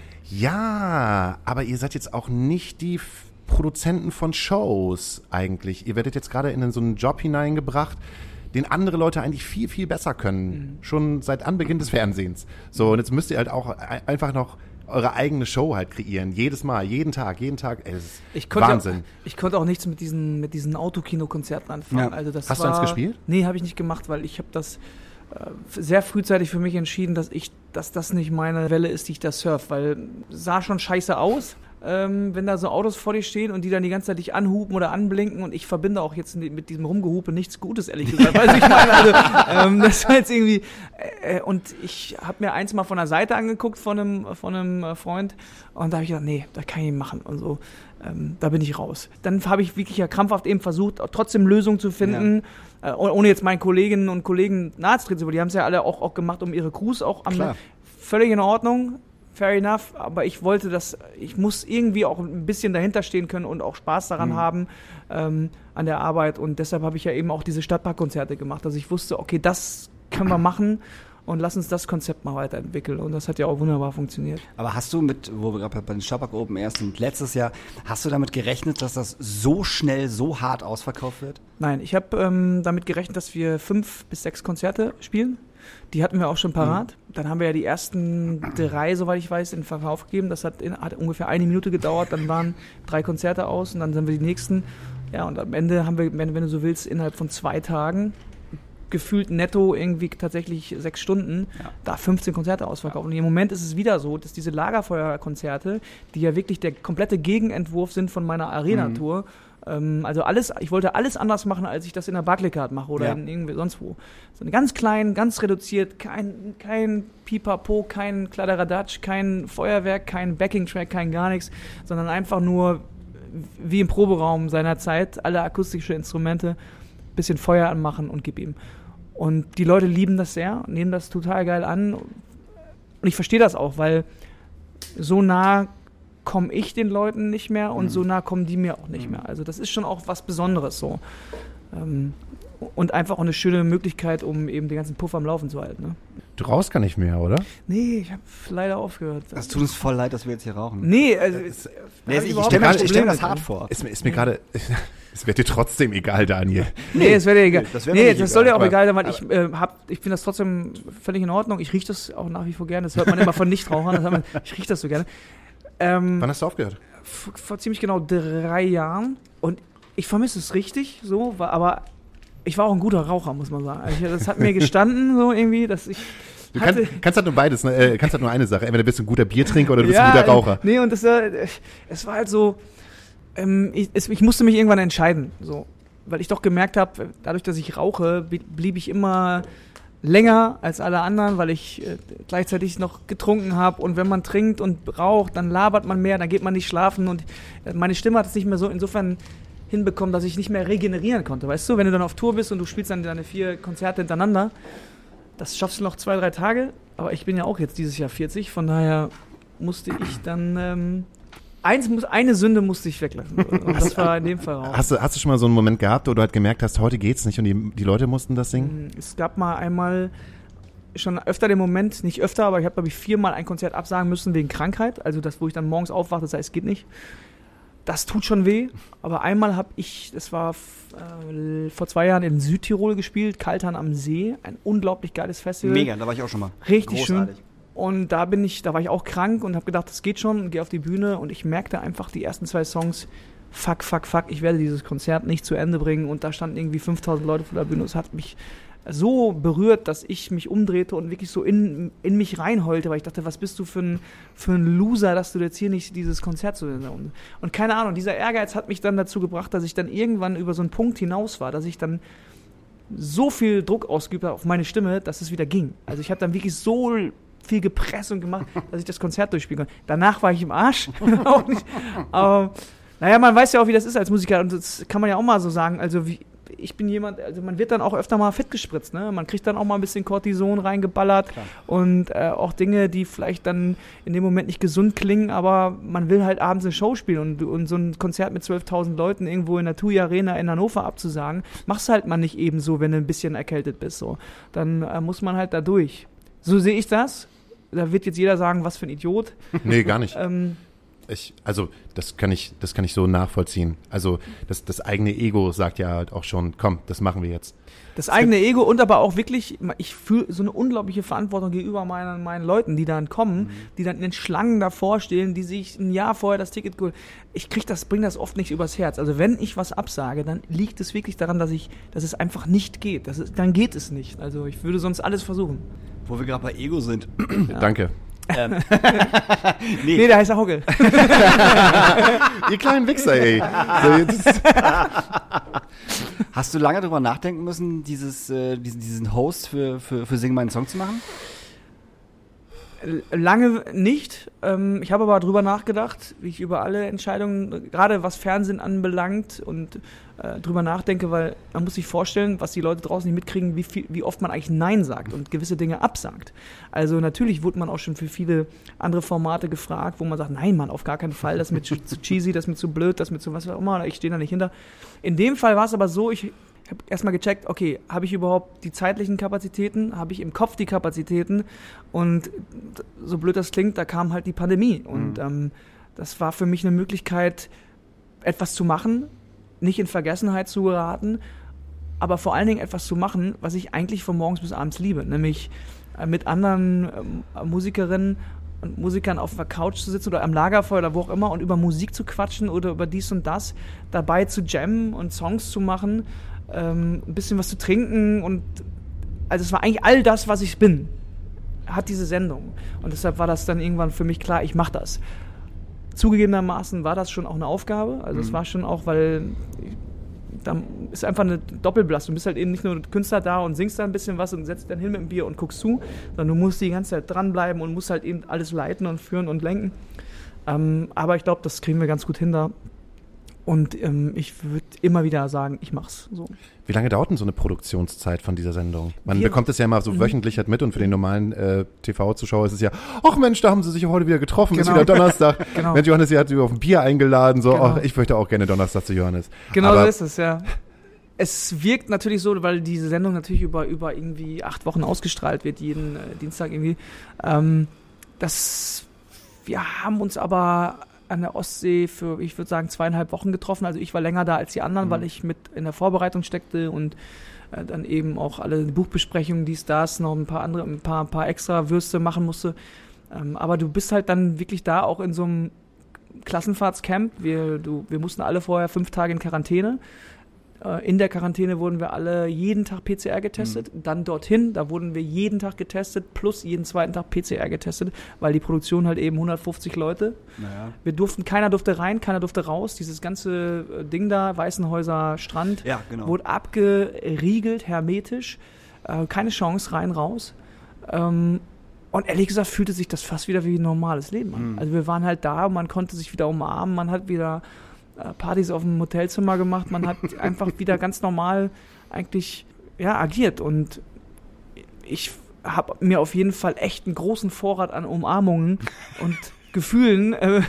ja, aber ihr seid jetzt auch nicht die Produzenten von Shows eigentlich. Ihr werdet jetzt gerade in so einen Job hineingebracht, den andere Leute eigentlich viel, viel besser können. Schon seit Anbeginn des Fernsehens. So, und jetzt müsst ihr halt auch ein- einfach noch eure eigene Show halt kreieren. Jedes Mal, jeden Tag, jeden Tag. Ey, Ich Wahnsinn. Auch, ich konnte auch nichts mit diesen, mit diesen Autokino-Konzerten anfangen. Ja. Also das Hast du war, eins gespielt? Nee, habe ich nicht gemacht, weil ich habe das sehr frühzeitig für mich entschieden, dass ich, dass das nicht meine Welle ist, die ich da surf, weil sah schon scheiße aus. Ähm, wenn da so Autos vor dir stehen und die dann die ganze Zeit dich anhupen oder anblinken und ich verbinde auch jetzt mit diesem Rumgehupe nichts Gutes, ehrlich gesagt. [laughs] Weißt du, ich meine, also, ähm, das war jetzt irgendwie, äh, und ich habe mir eins mal von der Seite angeguckt von einem, von einem äh, Freund und da habe ich gedacht, nee, das kann ich nicht machen und so. Ähm, da bin ich raus. Dann habe ich wirklich ja krampfhaft eben versucht, trotzdem Lösungen zu finden, äh, oh- ohne jetzt meinen Kolleginnen und Kollegen naheztreten zu wollen. Die haben es ja alle auch, auch gemacht, um ihre Crews auch am Klar. völlig in Ordnung, fair enough, aber ich wollte das, ich muss irgendwie auch ein bisschen dahinter stehen können und auch Spaß daran haben ähm, an der Arbeit. Und deshalb habe ich ja eben auch diese Stadtparkkonzerte gemacht, dass ich wusste, okay, das können wir [clears throat] machen und lass uns das Konzept mal weiterentwickeln und das hat ja auch wunderbar funktioniert. Aber hast du mit, wo wir gerade bei den Stabak Open erst sind, letztes Jahr, hast du damit gerechnet, dass das so schnell, so hart ausverkauft wird? Nein, ich habe ähm, damit gerechnet, dass wir fünf bis sechs Konzerte spielen. Die hatten wir auch schon parat. Dann haben wir ja die ersten drei, soweit ich weiß, in Verkauf gegeben. Das hat, in, hat ungefähr eine Minute gedauert. Dann waren drei Konzerte aus und dann sind wir die nächsten Ja, und am Ende haben wir, wenn, wenn du so willst, innerhalb von zwei Tagen gefühlt netto irgendwie tatsächlich sechs Stunden, Ja. da 15 Konzerte ausverkauft. Und im Moment ist es wieder so, dass diese Lagerfeuerkonzerte, die ja wirklich der komplette Gegenentwurf sind von meiner Arena-Tour, ähm, also alles, ich wollte alles anders machen, als ich das in der Barclaycard mache oder Ja. in irgendwie sonst wo. So eine ganz klein, ganz reduziert, kein, kein Pipapo, kein Kladderadatsch, kein Feuerwerk, kein Backing-Track, kein gar nichts, sondern einfach nur wie im Proberaum seiner Zeit, alle akustische Instrumente, bisschen Feuer anmachen und gib ihm. Und die Leute lieben das sehr, nehmen das total geil an. Und ich verstehe das auch, weil so nah komme ich den Leuten nicht mehr und so nah kommen die mir auch nicht mehr. Also das ist schon auch was Besonderes so. Ähm, und einfach auch eine schöne Möglichkeit, um eben den ganzen Puff am Laufen zu halten. Ne? Du rauchst gar nicht mehr, oder? Nee, ich habe leider aufgehört. Es tut uns voll leid, dass wir jetzt hier rauchen. nee, also Nee, hab ich überhaupt stelle mir, ich stell mir das hart vor. Ist mir, ist mir gerade. [laughs] Es wird dir trotzdem egal, Daniel. Nee, es wäre dir egal. das wär nee, das soll dir auch egal, egal sein, weil ich äh, hab, ich finde das trotzdem völlig in Ordnung. Ich rieche das auch nach wie vor gerne. Das hört man immer von Nichtrauchern. Man, ich rieche das so gerne. Ähm, Wann hast du aufgehört? vor, vor ziemlich genau drei Jahren und ich vermisse es richtig, so, aber ich war auch ein guter Raucher, muss man sagen. Also das hat mir [laughs] gestanden, so irgendwie, dass ich. Du kannst, kannst halt nur beides, ne? äh, kannst halt nur eine Sache. Entweder bist du ein guter Biertrinker oder du bist Ja, ein guter Raucher. Nee, und das, äh, es war halt so, ähm, ich, es, ich musste mich irgendwann entscheiden, so, weil ich doch gemerkt habe, dadurch, dass ich rauche, blie- blieb ich immer länger als alle anderen, weil ich äh, gleichzeitig noch getrunken habe und wenn man trinkt und raucht, dann labert man mehr, dann geht man nicht schlafen. Und äh, meine Stimme hat es nicht mehr so insofern hinbekommen, dass ich nicht mehr regenerieren konnte, weißt du, wenn du dann auf Tour bist und du spielst dann deine vier Konzerte hintereinander, das schaffst du noch zwei, drei Tage, aber ich bin ja auch jetzt dieses Jahr 40, von daher musste ich dann ähm, eins muss eine Sünde musste ich weglassen und [laughs] das war in dem Fall auch. Hast du, hast du schon mal so einen Moment gehabt, wo du halt gemerkt hast, heute geht's nicht und die, die Leute mussten das singen? Es gab mal einmal schon öfter den Moment, nicht öfter, aber ich habe glaube ich viermal ein Konzert absagen müssen wegen Krankheit, also das, wo ich dann morgens aufwachte, das heißt, es geht nicht. Das tut schon weh, aber einmal habe ich, das war äh, vor zwei Jahren in Südtirol gespielt, Kaltern am See, ein unglaublich geiles Festival. Mega, da war ich auch schon mal. Richtig Großartig. schön. Und da bin ich, da war ich auch krank und habe gedacht, das geht schon gehe auf die Bühne und ich merkte einfach die ersten zwei Songs, fuck, fuck, fuck, ich werde dieses Konzert nicht zu Ende bringen und da standen irgendwie 5000 Leute vor der Bühne. Es hat mich so berührt, dass ich mich umdrehte und wirklich so in, in mich reinheulte, weil ich dachte, was bist du für ein, für ein Loser, dass du jetzt hier nicht dieses Konzert zu und, und keine Ahnung, dieser Ehrgeiz hat mich dann dazu gebracht, dass ich dann irgendwann über so einen Punkt hinaus war, dass ich dann so viel Druck ausgeübt habe auf meine Stimme, dass es wieder ging. Also ich habe dann wirklich so viel gepresst und gemacht, [laughs] dass ich das Konzert durchspielen konnte. Danach war ich im Arsch. [laughs] auch nicht. Aber naja, man weiß ja auch, wie das ist als Musiker und das kann man ja auch mal so sagen. Also wie, ich bin jemand, also man wird dann auch öfter mal fit gespritzt, ne? Man kriegt dann auch mal ein bisschen Cortison reingeballert und äh, auch Dinge, die vielleicht dann in dem Moment nicht gesund klingen, aber man will halt abends eine Show spielen und, und so ein Konzert mit 12.000 Leuten irgendwo in der TUI Arena in Hannover abzusagen, machst halt mal nicht eben so, wenn du ein bisschen erkältet bist, so. Dann äh, muss man halt da durch. So sehe ich das. Da wird jetzt jeder sagen, was für ein Idiot. Nee, gar nicht. Ähm, Ich, also, das kann ich, das kann ich so nachvollziehen. Also, das, das eigene Ego sagt ja halt auch schon, komm, das machen wir jetzt. Das eigene Ego und aber auch wirklich, ich fühle so eine unglaubliche Verantwortung gegenüber meinen, meinen Leuten, die dann kommen, die dann in den Schlangen davor stehen, die sich ein Jahr vorher das Ticket geholt. Ich krieg das, bring das oft nicht übers Herz. Also wenn ich was absage, dann liegt es wirklich daran, dass ich, dass es einfach nicht geht. Das ist, dann geht es nicht. Also ich würde sonst alles versuchen. Wo wir gerade bei Ego sind. Danke. [laughs] Nee, der heißt Hauke. [laughs] Ihr kleinen Wichser, ey. So, jetzt, Hast du lange darüber nachdenken müssen, dieses, äh, diesen, diesen Host für, für, für Sing meinen Song zu machen? Lange nicht. Ähm, ich habe aber drüber nachgedacht, wie ich über alle Entscheidungen, gerade was Fernsehen anbelangt und äh, drüber nachdenke, weil man muss sich vorstellen, was die Leute draußen nicht mitkriegen, wie, viel, wie oft man eigentlich Nein sagt und gewisse Dinge absagt. Also natürlich wurde man auch schon für viele andere Formate gefragt, wo man sagt, nein, Mann, auf gar keinen Fall, das ist mir zu, zu cheesy, das ist mir zu blöd, das ist mir zu was auch immer, ich stehe da nicht hinter. In dem Fall war es aber so, ich habe erstmal gecheckt, okay, habe ich überhaupt die zeitlichen Kapazitäten, habe ich im Kopf die Kapazitäten? Und so blöd das klingt, da kam halt die Pandemie. Und ähm, das war für mich eine Möglichkeit, etwas zu machen, nicht in Vergessenheit zu geraten, aber vor allen Dingen etwas zu machen, was ich eigentlich von morgens bis abends liebe, nämlich äh, mit anderen ähm, Musikerinnen und Musikern auf der Couch zu sitzen oder am Lagerfeuer oder wo auch immer und über Musik zu quatschen oder über dies und das, dabei zu jammen und Songs zu machen, ähm, ein bisschen was zu trinken und also es war eigentlich all das, was ich bin, hat diese Sendung. Und deshalb war das dann irgendwann für mich klar, ich mache das. Zugegebenermaßen war das schon auch eine Aufgabe. Also es war schon auch, weil da ist einfach eine Doppelbelastung. Du bist halt eben nicht nur Künstler da und singst da ein bisschen was und setzt dich dann hin mit dem Bier und guckst zu, sondern du musst die ganze Zeit dranbleiben und musst halt eben alles leiten und führen und lenken. Ähm, aber ich glaube, das kriegen wir ganz gut hin da. Und ähm, ich würde immer wieder sagen, ich mach's so. Wie lange dauert denn so eine Produktionszeit von dieser Sendung? Man Wir- bekommt es ja immer so wöchentlich halt mit und für den normalen äh, TV-Zuschauer ist es ja, ach Mensch, da haben sie sich heute wieder getroffen, ist Genau. wieder Donnerstag. [laughs] Genau. Mensch, Johannes, sie hat sie auf ein Bier eingeladen, so, Genau. ach, ich möchte auch gerne Donnerstag zu Johannes. Genau Aber so ist es, ja. Es wirkt natürlich so, weil diese Sendung natürlich über, über irgendwie acht Wochen ausgestrahlt wird, jeden äh, Dienstag irgendwie. Ähm, das, wir haben uns aber an der Ostsee für, ich würde sagen, zweieinhalb Wochen getroffen. Also ich war länger da als die anderen, weil ich mit in der Vorbereitung steckte und äh, dann eben auch alle Buchbesprechungen, dies, das, noch ein paar andere, ein paar, ein paar extra Würste machen musste. Ähm, aber du bist halt dann wirklich da auch in so einem Klassenfahrtscamp. Wir, du, wir mussten alle vorher fünf Tage in Quarantäne. Äh, In der Quarantäne wurden wir alle jeden Tag PCR getestet. Dann dorthin, da wurden wir jeden Tag getestet, plus jeden zweiten Tag PCR getestet, weil die Produktion halt eben 150 Leute. Naja. Wir durften, keiner durfte rein, keiner durfte raus. Dieses ganze äh, Ding da, Weißenhäuser Strand, Ja, genau. wurde abgeriegelt, hermetisch. Äh, keine Chance, rein, raus. Ähm, und ehrlich gesagt fühlte sich das fast wieder wie ein normales Leben an. Mhm. Also wir waren halt da, man konnte sich wieder umarmen, man hat wieder Partys auf dem Hotelzimmer gemacht, man hat [laughs] einfach wieder ganz normal eigentlich ja, agiert. Und ich habe mir auf jeden Fall echt einen großen Vorrat an Umarmungen und [laughs] Gefühlen äh,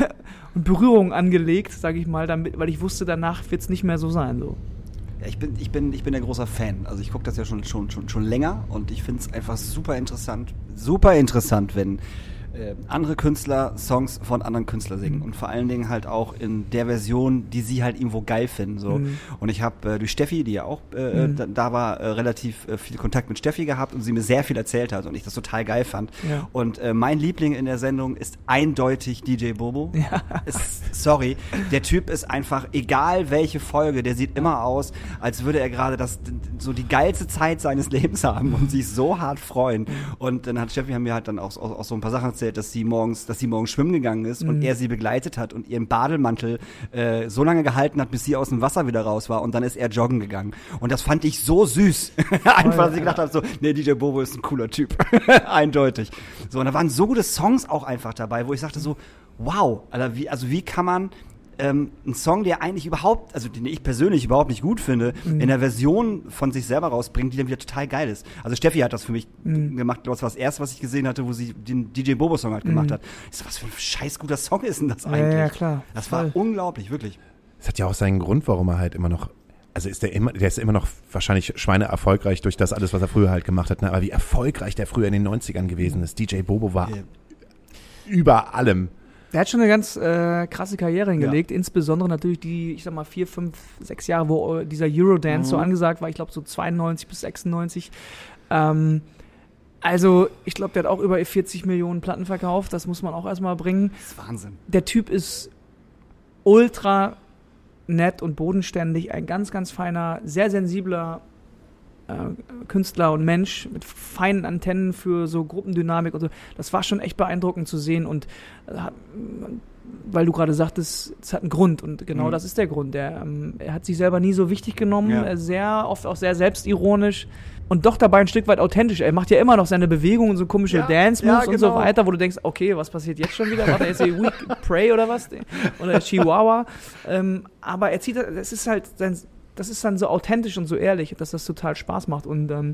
und Berührungen angelegt, sage ich mal, damit, weil ich wusste, danach wird es nicht mehr so sein. So. Ja, ich bin, ich bin, ich bin ein großer Fan. Also ich gucke das ja schon, schon, schon, schon länger und ich finde es einfach super interessant, super interessant, wenn äh, andere Künstler Songs von anderen Künstlern singen und vor allen Dingen halt auch in der Version, die sie halt irgendwo geil finden. So. Mhm. Und ich habe äh, durch Steffi, die ja auch äh, Mhm. da, da war, äh, relativ äh, viel Kontakt mit Steffi gehabt und sie mir sehr viel erzählt hat und ich das total geil fand. Ja. Und äh, mein Liebling in der Sendung ist eindeutig DJ Bobo. Ja. Ist, sorry, der Typ ist einfach, egal welche Folge, der sieht immer aus, als würde er gerade das so die geilste Zeit seines [laughs] Lebens haben und sich so hart freuen. Und dann hat Steffi mir halt dann auch, auch, auch so ein paar Sachen erzählt, dass sie morgens, dass sie morgens schwimmen gegangen ist und Mhm. er sie begleitet hat und ihren Bademantel äh, so lange gehalten hat, bis sie aus dem Wasser wieder raus war und dann ist er joggen gegangen. Und das fand ich so süß. [laughs] Einfach, dass ich gedacht habe, so, nee, DJ Bobo ist ein cooler Typ. [laughs] Eindeutig. So, und da waren so gute Songs auch einfach dabei, wo ich sagte so, wow, Alter, wie, also wie kann man ähm, einen Song, der eigentlich überhaupt, also den ich persönlich überhaupt nicht gut finde, Mhm. in der Version von sich selber rausbringen, die dann wieder total geil ist. Also Steffi hat das für mich Mhm. gemacht, das war das erste, was ich gesehen hatte, wo sie den DJ Bobo Song halt gemacht Mhm. hat. Ich so, was für ein scheiß guter Song ist denn das Ja, eigentlich? ja, klar. Das Voll. war unglaublich, wirklich. Es hat ja auch seinen Grund, warum er halt immer noch, also ist der immer, der ist immer noch wahrscheinlich Schweine erfolgreich durch das alles, was er früher halt gemacht hat. Ne? Aber wie erfolgreich der früher in den 90ern gewesen ist. DJ Bobo war Ja. über allem. Der hat schon eine ganz äh, krasse Karriere hingelegt, insbesondere natürlich die, ich sag mal, vier, fünf, sechs Jahre, wo äh, dieser Eurodance so Mhm. angesagt war, ich glaube so 92 bis 96. Ähm, also, ich glaube, der hat auch über 40 Millionen Platten verkauft, das muss man auch erstmal bringen. Das ist Wahnsinn. Der Typ ist ultra nett und bodenständig, ein ganz, ganz feiner, sehr sensibler Künstler und Mensch mit feinen Antennen für so Gruppendynamik und so. Das war schon echt beeindruckend zu sehen und äh, weil du gerade sagtest, es hat einen Grund und genau Mhm. das ist der Grund. Der, ähm, er hat sich selber nie so wichtig genommen, Ja. äh, sehr oft auch sehr selbstironisch und doch dabei ein Stück weit authentisch. Er macht ja immer noch seine Bewegungen und so komische Ja, Dance-Moves ja, und so genau. weiter, wo du denkst, okay, was passiert jetzt schon wieder? Warte, jetzt hier Weak Prey oder was? Oder Chihuahua. Ähm, aber er zieht, das ist halt sein, das ist dann so authentisch und so ehrlich, dass das total Spaß macht. Und ähm,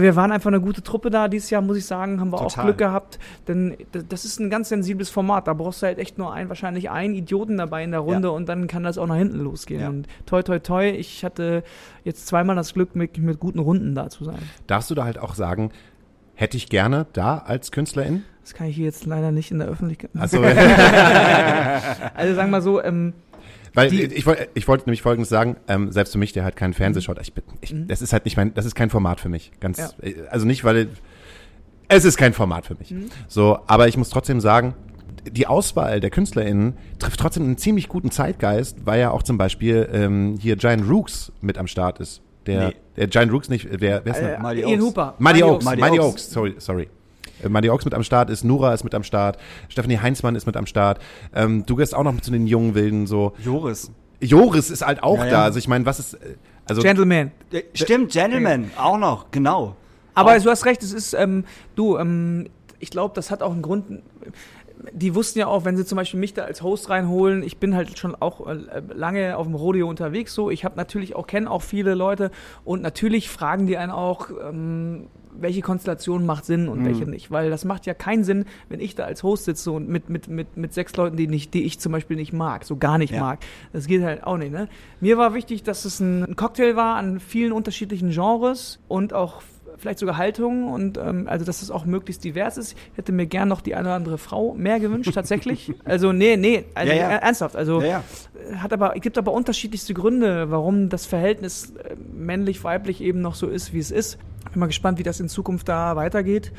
wir waren einfach eine gute Truppe da dieses Jahr, muss ich sagen, haben wir auch Total. Glück gehabt, denn das ist ein ganz sensibles Format. Da brauchst du halt echt nur einen, wahrscheinlich einen Idioten dabei in der Runde Ja. und dann kann das auch nach hinten losgehen. Ja. Und toi, toi, toi, ich hatte jetzt zweimal das Glück, mit, mit guten Runden da zu sein. Darfst du da halt auch sagen, hätte ich gerne da als Künstlerin? Das kann ich hier jetzt leider nicht in der Öffentlichkeit. Also, [laughs] Also sagen wir so, ähm, weil Die- ich, wollte ich wollte nämlich Folgendes sagen, ähm, selbst für mich, der halt keinen Fernseh schaut, ich, bin- ich, Mhm. das ist halt nicht mein, das ist kein Format für mich. Ganz, Ja. äh, also nicht, weil Es ist kein Format für mich. So, aber ich muss trotzdem sagen, die Auswahl der KünstlerInnen trifft trotzdem einen ziemlich guten Zeitgeist, weil ja auch zum Beispiel ähm, hier Giant Rooks mit am Start ist. Der, Nee. der Giant Rooks nicht, wer, wer ist Äh, noch? Mighty Ian Oaks. Hooper. Mighty Oaks, Oaks. Oaks, sorry, sorry. Äh, Mighty Oaks mit am Start ist, Nura ist mit am Start, Stephanie Heinzmann ist mit am Start. Ähm, du gehst auch noch zu den jungen Wilden so. Joris. Joris ist halt auch Ja, ja. da. Also ich meine, was ist äh, also Gentleman. Äh, Stimmt, Gentleman, auch noch, genau. Aber Auch- du hast recht, es ist, ähm, du, ähm, ich glaube, das hat auch einen Grund. Die wussten ja auch, wenn sie zum Beispiel mich da als Host reinholen, ich bin halt schon auch lange auf dem Rodeo unterwegs, so. Ich habe natürlich auch, kenne auch viele Leute und natürlich fragen die einen auch, ähm, welche Konstellation macht Sinn und welche nicht. Weil das macht ja keinen Sinn, wenn ich da als Host sitze und mit, mit, mit, mit sechs Leuten, die, nicht, die ich zum Beispiel nicht mag, so gar nicht Ja. mag. Das geht halt auch nicht. Ne? Mir war wichtig, dass es ein, ein Cocktail war an vielen unterschiedlichen Genres und auch vielleicht sogar Haltungen und ähm, also dass es auch möglichst divers ist. Ich hätte mir gern noch die eine oder andere Frau mehr gewünscht, tatsächlich. [laughs] also nee, nee, also, Ja, ja. er- ernsthaft. Also Ja, hat aber, es gibt aber unterschiedlichste Gründe, warum das Verhältnis äh, männlich-weiblich eben noch so ist, wie es ist. Bin mal gespannt, wie das in Zukunft da weitergeht.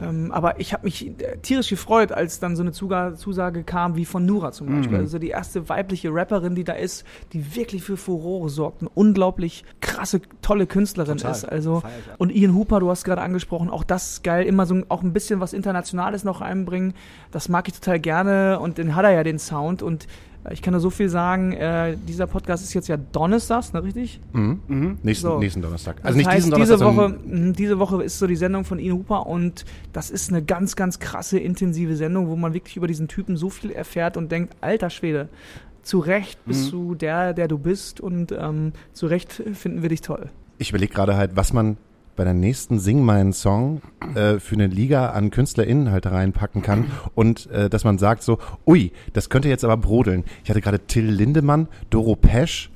Ähm, aber ich habe mich äh, tierisch gefreut, als dann so eine Zusage kam, wie von Nura zum Beispiel. Also die erste weibliche Rapperin, die da ist, die wirklich für Furore sorgt. Eine unglaublich krasse, tolle Künstlerin Total. ist. Also und Ian Hooper, du hast gerade angesprochen, auch das ist geil, immer so auch ein bisschen was Internationales noch einbringen. Das mag ich total gerne und den hat er ja den Sound und ich kann nur so viel sagen, äh, dieser Podcast ist jetzt ja Donnerstags, ne, richtig? nächsten, So. nächsten Donnerstag. Das Also nicht heißt, diesen diese Donnerstag, Woche, sondern mh, diese Woche ist so die Sendung von Ian Hooper und das ist eine ganz, ganz krasse, intensive Sendung, wo man wirklich über diesen Typen so viel erfährt und denkt, alter Schwede, zu Recht bist du der, der du bist und ähm, zu Recht finden wir dich toll. ich überlege gerade halt, was man bei der nächsten Sing meinen Song äh, für eine Liga an KünstlerInnen halt reinpacken kann und äh, dass man sagt so, ui, das könnte jetzt aber brodeln. Ich hatte gerade Till Lindemann, Doro Pesch,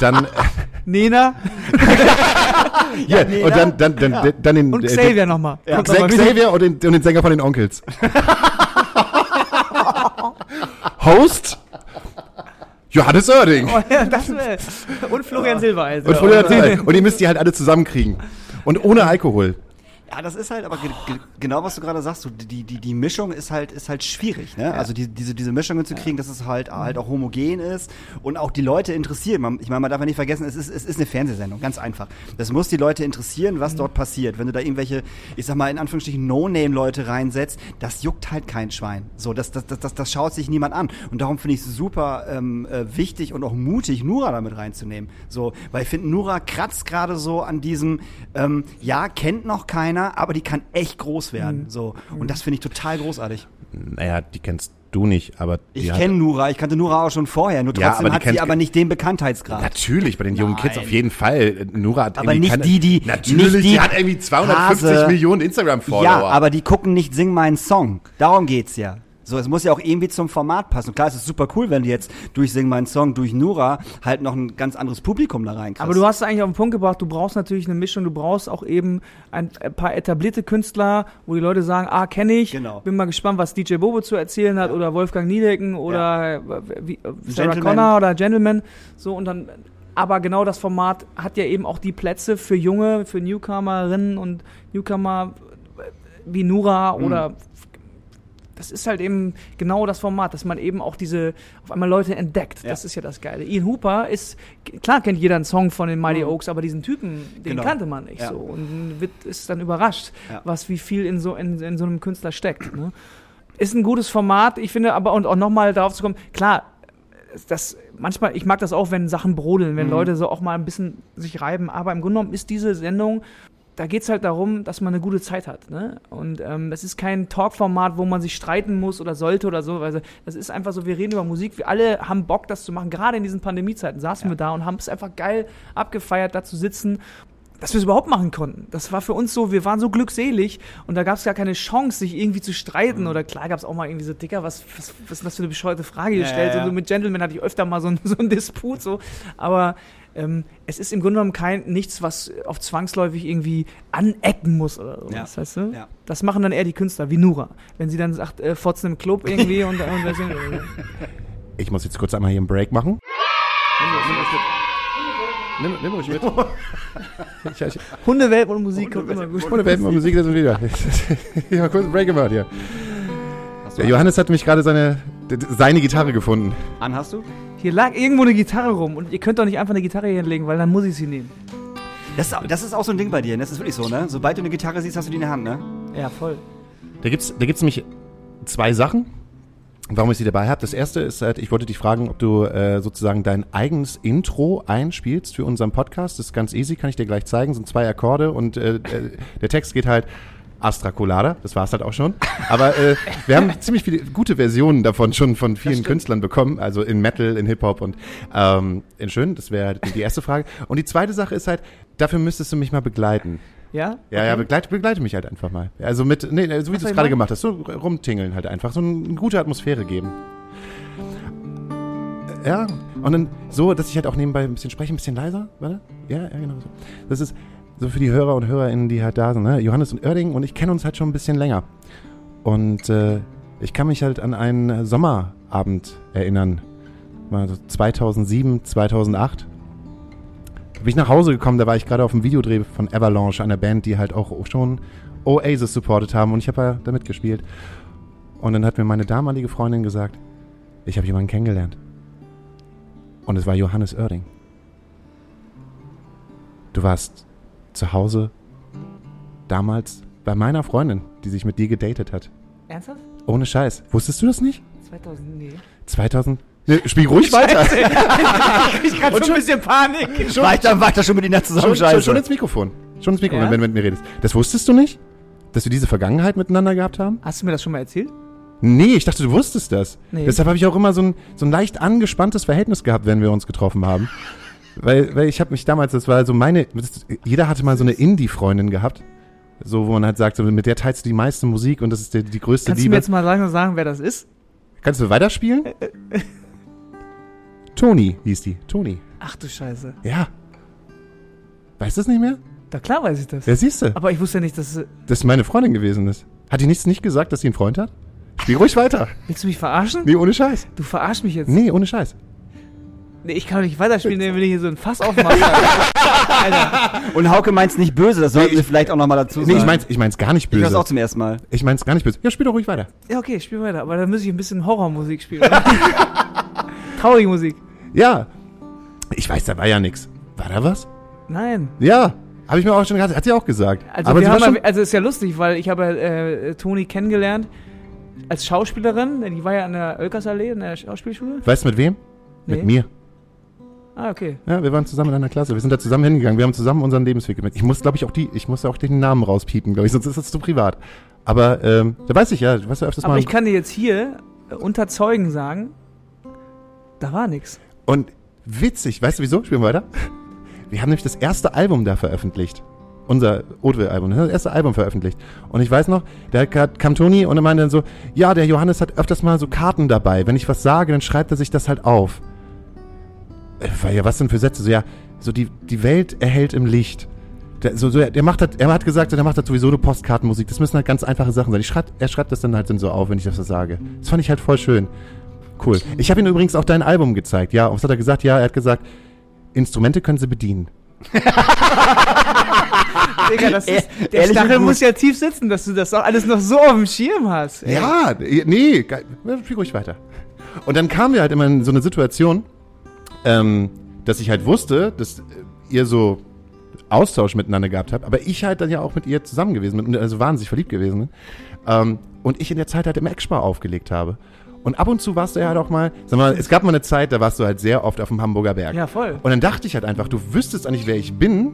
dann äh, Nena [laughs] ja, und dann dann dann, dann den und Xavier nochmal. den, noch mal Xavier, wieder. Xavier und den, und den Sänger von den Onkels. [laughs] Host Johannes Oerding. Oh, ja, das und Florian Silbereisen. Und, Florian- und ihr müsst die halt alle zusammenkriegen. Und ohne Alkohol. Ja, das ist halt, aber ge ge genau was du gerade sagst, so, die, die, die Mischung ist halt, ist halt schwierig, ne? Also die, diese, diese Mischungen zu kriegen, dass es halt, halt auch homogen ist und auch die Leute interessiert. Man, ich meine, man darf ja nicht vergessen, es ist, es ist eine Fernsehsendung, ganz einfach. Das muss die Leute interessieren, was dort passiert. Wenn du da irgendwelche, ich sag mal, in Anführungsstrichen No-Name-Leute reinsetzt, das juckt halt kein Schwein. So, das, das, das, das, das schaut sich niemand an. Und darum finde ich es super ähm, äh, wichtig und auch mutig, Nura damit reinzunehmen. So, weil ich finde, Nura kratzt gerade so an diesem, ähm, ja, kennt noch keiner, aber die kann echt groß werden. So. Und das finde ich total großartig. Naja, die kennst du nicht, aber die Ich kenne Nura, ich kannte Nura auch schon vorher, nur Ja, trotzdem aber die hat sie aber nicht den Bekanntheitsgrad. Natürlich, bei den jungen Kids Nein. auf jeden Fall. Nura hat Aber irgendwie nicht keine, die, die- Natürlich, nicht die, die hat irgendwie 250 Hase. Millionen Instagram-Follower. Ja, aber die gucken nicht Sing meinen Song. Darum geht's ja. So, es muss ja auch irgendwie zum Format passen. Und klar, es ist super cool, wenn du jetzt durch Sing meinen Song, durch Nura halt noch ein ganz anderes Publikum da reinkriegst. Aber du hast es eigentlich auf den Punkt gebracht, du brauchst natürlich eine Mischung, du brauchst auch eben ein, paar etablierte Künstler, wo die Leute sagen, ah, kenne ich, Genau. bin mal gespannt, was DJ Bobo zu erzählen hat oder Wolfgang Niedecken oder äh, wie, äh, Sarah Gentleman. Connor oder Gentleman, so und dann aber genau das Format hat ja eben auch die Plätze für junge, für Newcomerinnen und Newcomer äh, wie Nura Mhm. oder das ist halt eben genau das Format, dass man eben auch diese auf einmal Leute entdeckt. Das Ja. ist ja das Geile. Ian Hooper ist klar kennt jeder einen Song von den Mighty Oaks, aber diesen Typen, den Genau. kannte man nicht Ja. so und wird ist dann überrascht, Ja. was wie viel in so in, in so einem Künstler steckt. Ne? Ist ein gutes Format, ich finde, aber und auch nochmal darauf zu kommen, klar. Das, manchmal, ich mag das auch, wenn Sachen brodeln, Mhm. wenn Leute so auch mal ein bisschen sich reiben, aber im Grunde genommen ist diese Sendung da geht es halt darum, dass man eine gute Zeit hat. Ne? Und ähm, das ist kein Talkformat, wo man sich streiten muss oder sollte oder so. Also, das ist einfach so, wir reden über Musik, wir alle haben Bock, das zu machen. Gerade in diesen Pandemiezeiten saßen wir da und haben es einfach geil abgefeiert, da zu sitzen. Dass wir es überhaupt machen konnten. Das war für uns so, wir waren so glückselig und da gab es gar keine Chance, sich irgendwie zu Mhm. streiten. Oder klar gab es auch mal irgendwie so, Dicker, was, was, was ist das für eine bescheuerte Frage Ja, gestellt? ja, ja. Und so mit Gentleman hatte ich öfter mal so einen [laughs] so einen Disput. So. Aber ähm, es ist im Grunde genommen kein nichts, was auf zwangsläufig irgendwie anecken muss oder so. Ja. Das heißt, ne? Ja. das machen dann eher die Künstler, wie Nura. Wenn sie dann sagt, äh, Fotzen im Club irgendwie und, und sind, Ich muss jetzt kurz einmal hier einen Break machen. Nimm, nimm ruhig mit. [laughs] ich, Hundewelpen und Musik kommt immer gut. ohne Welpen und Musik, das sind wieder. [laughs] ich habe kurz einen Break gemacht hier. Der Johannes hat mich gerade seine, seine Gitarre gefunden. An hast du? Hier lag irgendwo eine Gitarre rum und ihr könnt doch nicht einfach eine Gitarre hier hinlegen, weil dann muss ich sie nehmen. Das, ist- das ist auch so ein Ding bei dir, ne? das ist wirklich so, ne? Sobald du eine Gitarre siehst, hast du die in der Hand, ne? Ja, voll. Da gibt's, da gibt's nämlich zwei Sachen, warum ich sie dabei habe. Das erste ist halt, ich wollte dich fragen, ob du äh, sozusagen dein eigenes Intro einspielst für unseren Podcast. Das ist ganz easy, kann ich dir gleich zeigen. Sind zwei Akkorde und äh, äh, der Text geht halt Astra Colada, das war's halt auch schon. Aber äh, wir haben [laughs] ziemlich viele gute Versionen davon schon von vielen Künstlern bekommen, also in Metal, in Hip-Hop und ähm, in schön, das wäre halt die erste Frage. Und die zweite Sache ist halt, dafür müsstest du mich mal begleiten. Ja? Ja, ja, begleite, begleite mich halt einfach mal. Also mit, nee, so wie du es gerade gemacht hast, so rumtingeln halt einfach, so eine gute Atmosphäre geben. Ja, und dann so, dass ich halt auch nebenbei ein bisschen spreche, ein bisschen leiser, warte? Ja, ja, genau so. Das ist so für die Hörer und Hörerinnen, die halt da sind, ne? Johannes und Oerding und ich kennen uns halt schon ein bisschen länger. Und äh, ich kann mich halt an einen Sommerabend erinnern, mal so 2007, 2008 bin ich nach Hause gekommen, da war ich gerade auf dem Videodreh von Avalanche, einer Band, die halt auch schon Oasis supportet haben und ich habe ja da mitgespielt. Und dann hat mir meine damalige Freundin gesagt, ich habe jemanden kennengelernt. Und es war Johannes Oerding. Du warst zu Hause damals bei meiner Freundin, die sich mit dir gedatet hat. Ernsthaft? Ohne Scheiß. Wusstest du das nicht? 2000, nee. 2000? Nee, spiel ruhig weiter. [laughs] Ich gerade schon ein bisschen Panik. Weiter, weiter schon mit ihnen Schon, zusammen, schon, schon ins Mikrofon. Schon ins Mikrofon, Ja? wenn du mit mir redest. Das wusstest du nicht? Dass wir diese Vergangenheit miteinander gehabt haben? Hast du mir das schon mal erzählt? Nee, ich dachte, du wusstest das. Nee. Deshalb habe ich auch immer so ein, so ein leicht angespanntes Verhältnis gehabt, wenn wir uns getroffen haben. Weil, weil ich habe mich damals, das war so meine, das, jeder hatte mal so eine Indie-Freundin gehabt. So, wo man halt sagt, so, mit der teilst du die meiste Musik und das ist die, die größte Kannst du Liebe. mir jetzt mal langsam sagen, wer das ist? Kannst du weiterspielen? Toni hieß die. Toni. Ach du Scheiße. Ja. Weißt du das nicht mehr? Da klar weiß ich das. Ja, siehst du. Aber ich wusste ja nicht, dass. dass meine Freundin gewesen ist. Hat die nichts nicht gesagt, dass sie einen Freund hat? Spiel ruhig weiter. Willst du mich verarschen? Nee, ohne Scheiß. Du verarsch mich jetzt. Nee, ohne Scheiß. Nee, ich kann doch nicht weiterspielen, wenn wir hier so ein Fass aufmachen. [laughs] Und Hauke meint's nicht böse, das sollten wir ich- vielleicht auch nochmal dazu sagen. Nee, ich mein's, ich mein's gar nicht Ich hör's böse. auch zum ersten Mal. Ich mein's gar nicht böse. Ja, spiel doch ruhig weiter. ja, okay, spiel weiter. Aber dann muss ich ein bisschen Horrormusik spielen. [laughs] Traurige Musik. Ja. Ich weiß, da war ja nix. War da was? Nein. Ja. Habe ich mir auch schon gesagt. Hat sie auch gesagt. Also, Aber wir haben schon, also ist ja lustig, weil ich habe äh, Toni kennengelernt als Schauspielerin. Die war ja an der Oelkersallee, in der Schauspielschule. weißt du mit wem? Nee. Mit mir. Ah, okay. Ja, wir waren zusammen in einer Klasse. Wir sind da zusammen hingegangen. Wir haben zusammen unseren Lebensweg gemacht. Ich muss, glaube ich, auch die, ich muss auch den Namen rauspiepen, glaube ich, sonst ist das zu privat. Aber, ähm, da weiß ich ja, du warst ja öfters Aber mal. ich kann dir jetzt hier äh, unter Zeugen sagen, da war nix. Und witzig, weißt du wieso? Spielen wir weiter. Wir haben nämlich das erste Album da veröffentlicht. Unser Oatwell-Album, das erste Album veröffentlicht. Und ich weiß noch, da ka- kam Toni und er meinte dann so, ja, der Johannes hat öfters mal so Karten dabei. Wenn ich was sage, dann schreibt er sich das halt auf. Äh, ja, was denn für Sätze? So, ja, so die, die Welt erhält im Licht. Der, so, so, der macht halt, er hat gesagt, er macht halt sowieso eine Postkartenmusik. Das müssen halt ganz einfache Sachen sein. Ich schreib, er schreibt das dann halt dann so auf, wenn ich das so sage. Das fand ich halt voll schön. Cool. Ich habe ihm übrigens auch dein Album gezeigt. Ja, und was hat er gesagt? Ja, er hat gesagt, Instrumente können sie bedienen. [laughs] Digga, das ist, der Stachel muss ja tief sitzen, dass du das auch alles noch so auf dem Schirm hast. ey. Ja, nee, spiel ruhig weiter. Und dann kamen wir halt immer in so eine Situation, ähm, dass ich halt wusste, dass ihr so Austausch miteinander gehabt habt, aber ich halt dann ja auch mit ihr zusammen gewesen bin, also wahnsinnig verliebt gewesen bin. Ähm, und ich in der Zeit halt im Eckspar aufgelegt habe. Und ab und zu warst du ja halt auch mal, sag mal, es gab mal eine Zeit, da warst du halt sehr oft auf dem Hamburger Berg. Ja, voll. Und dann dachte ich halt einfach, du wüsstest eigentlich, wer ich bin.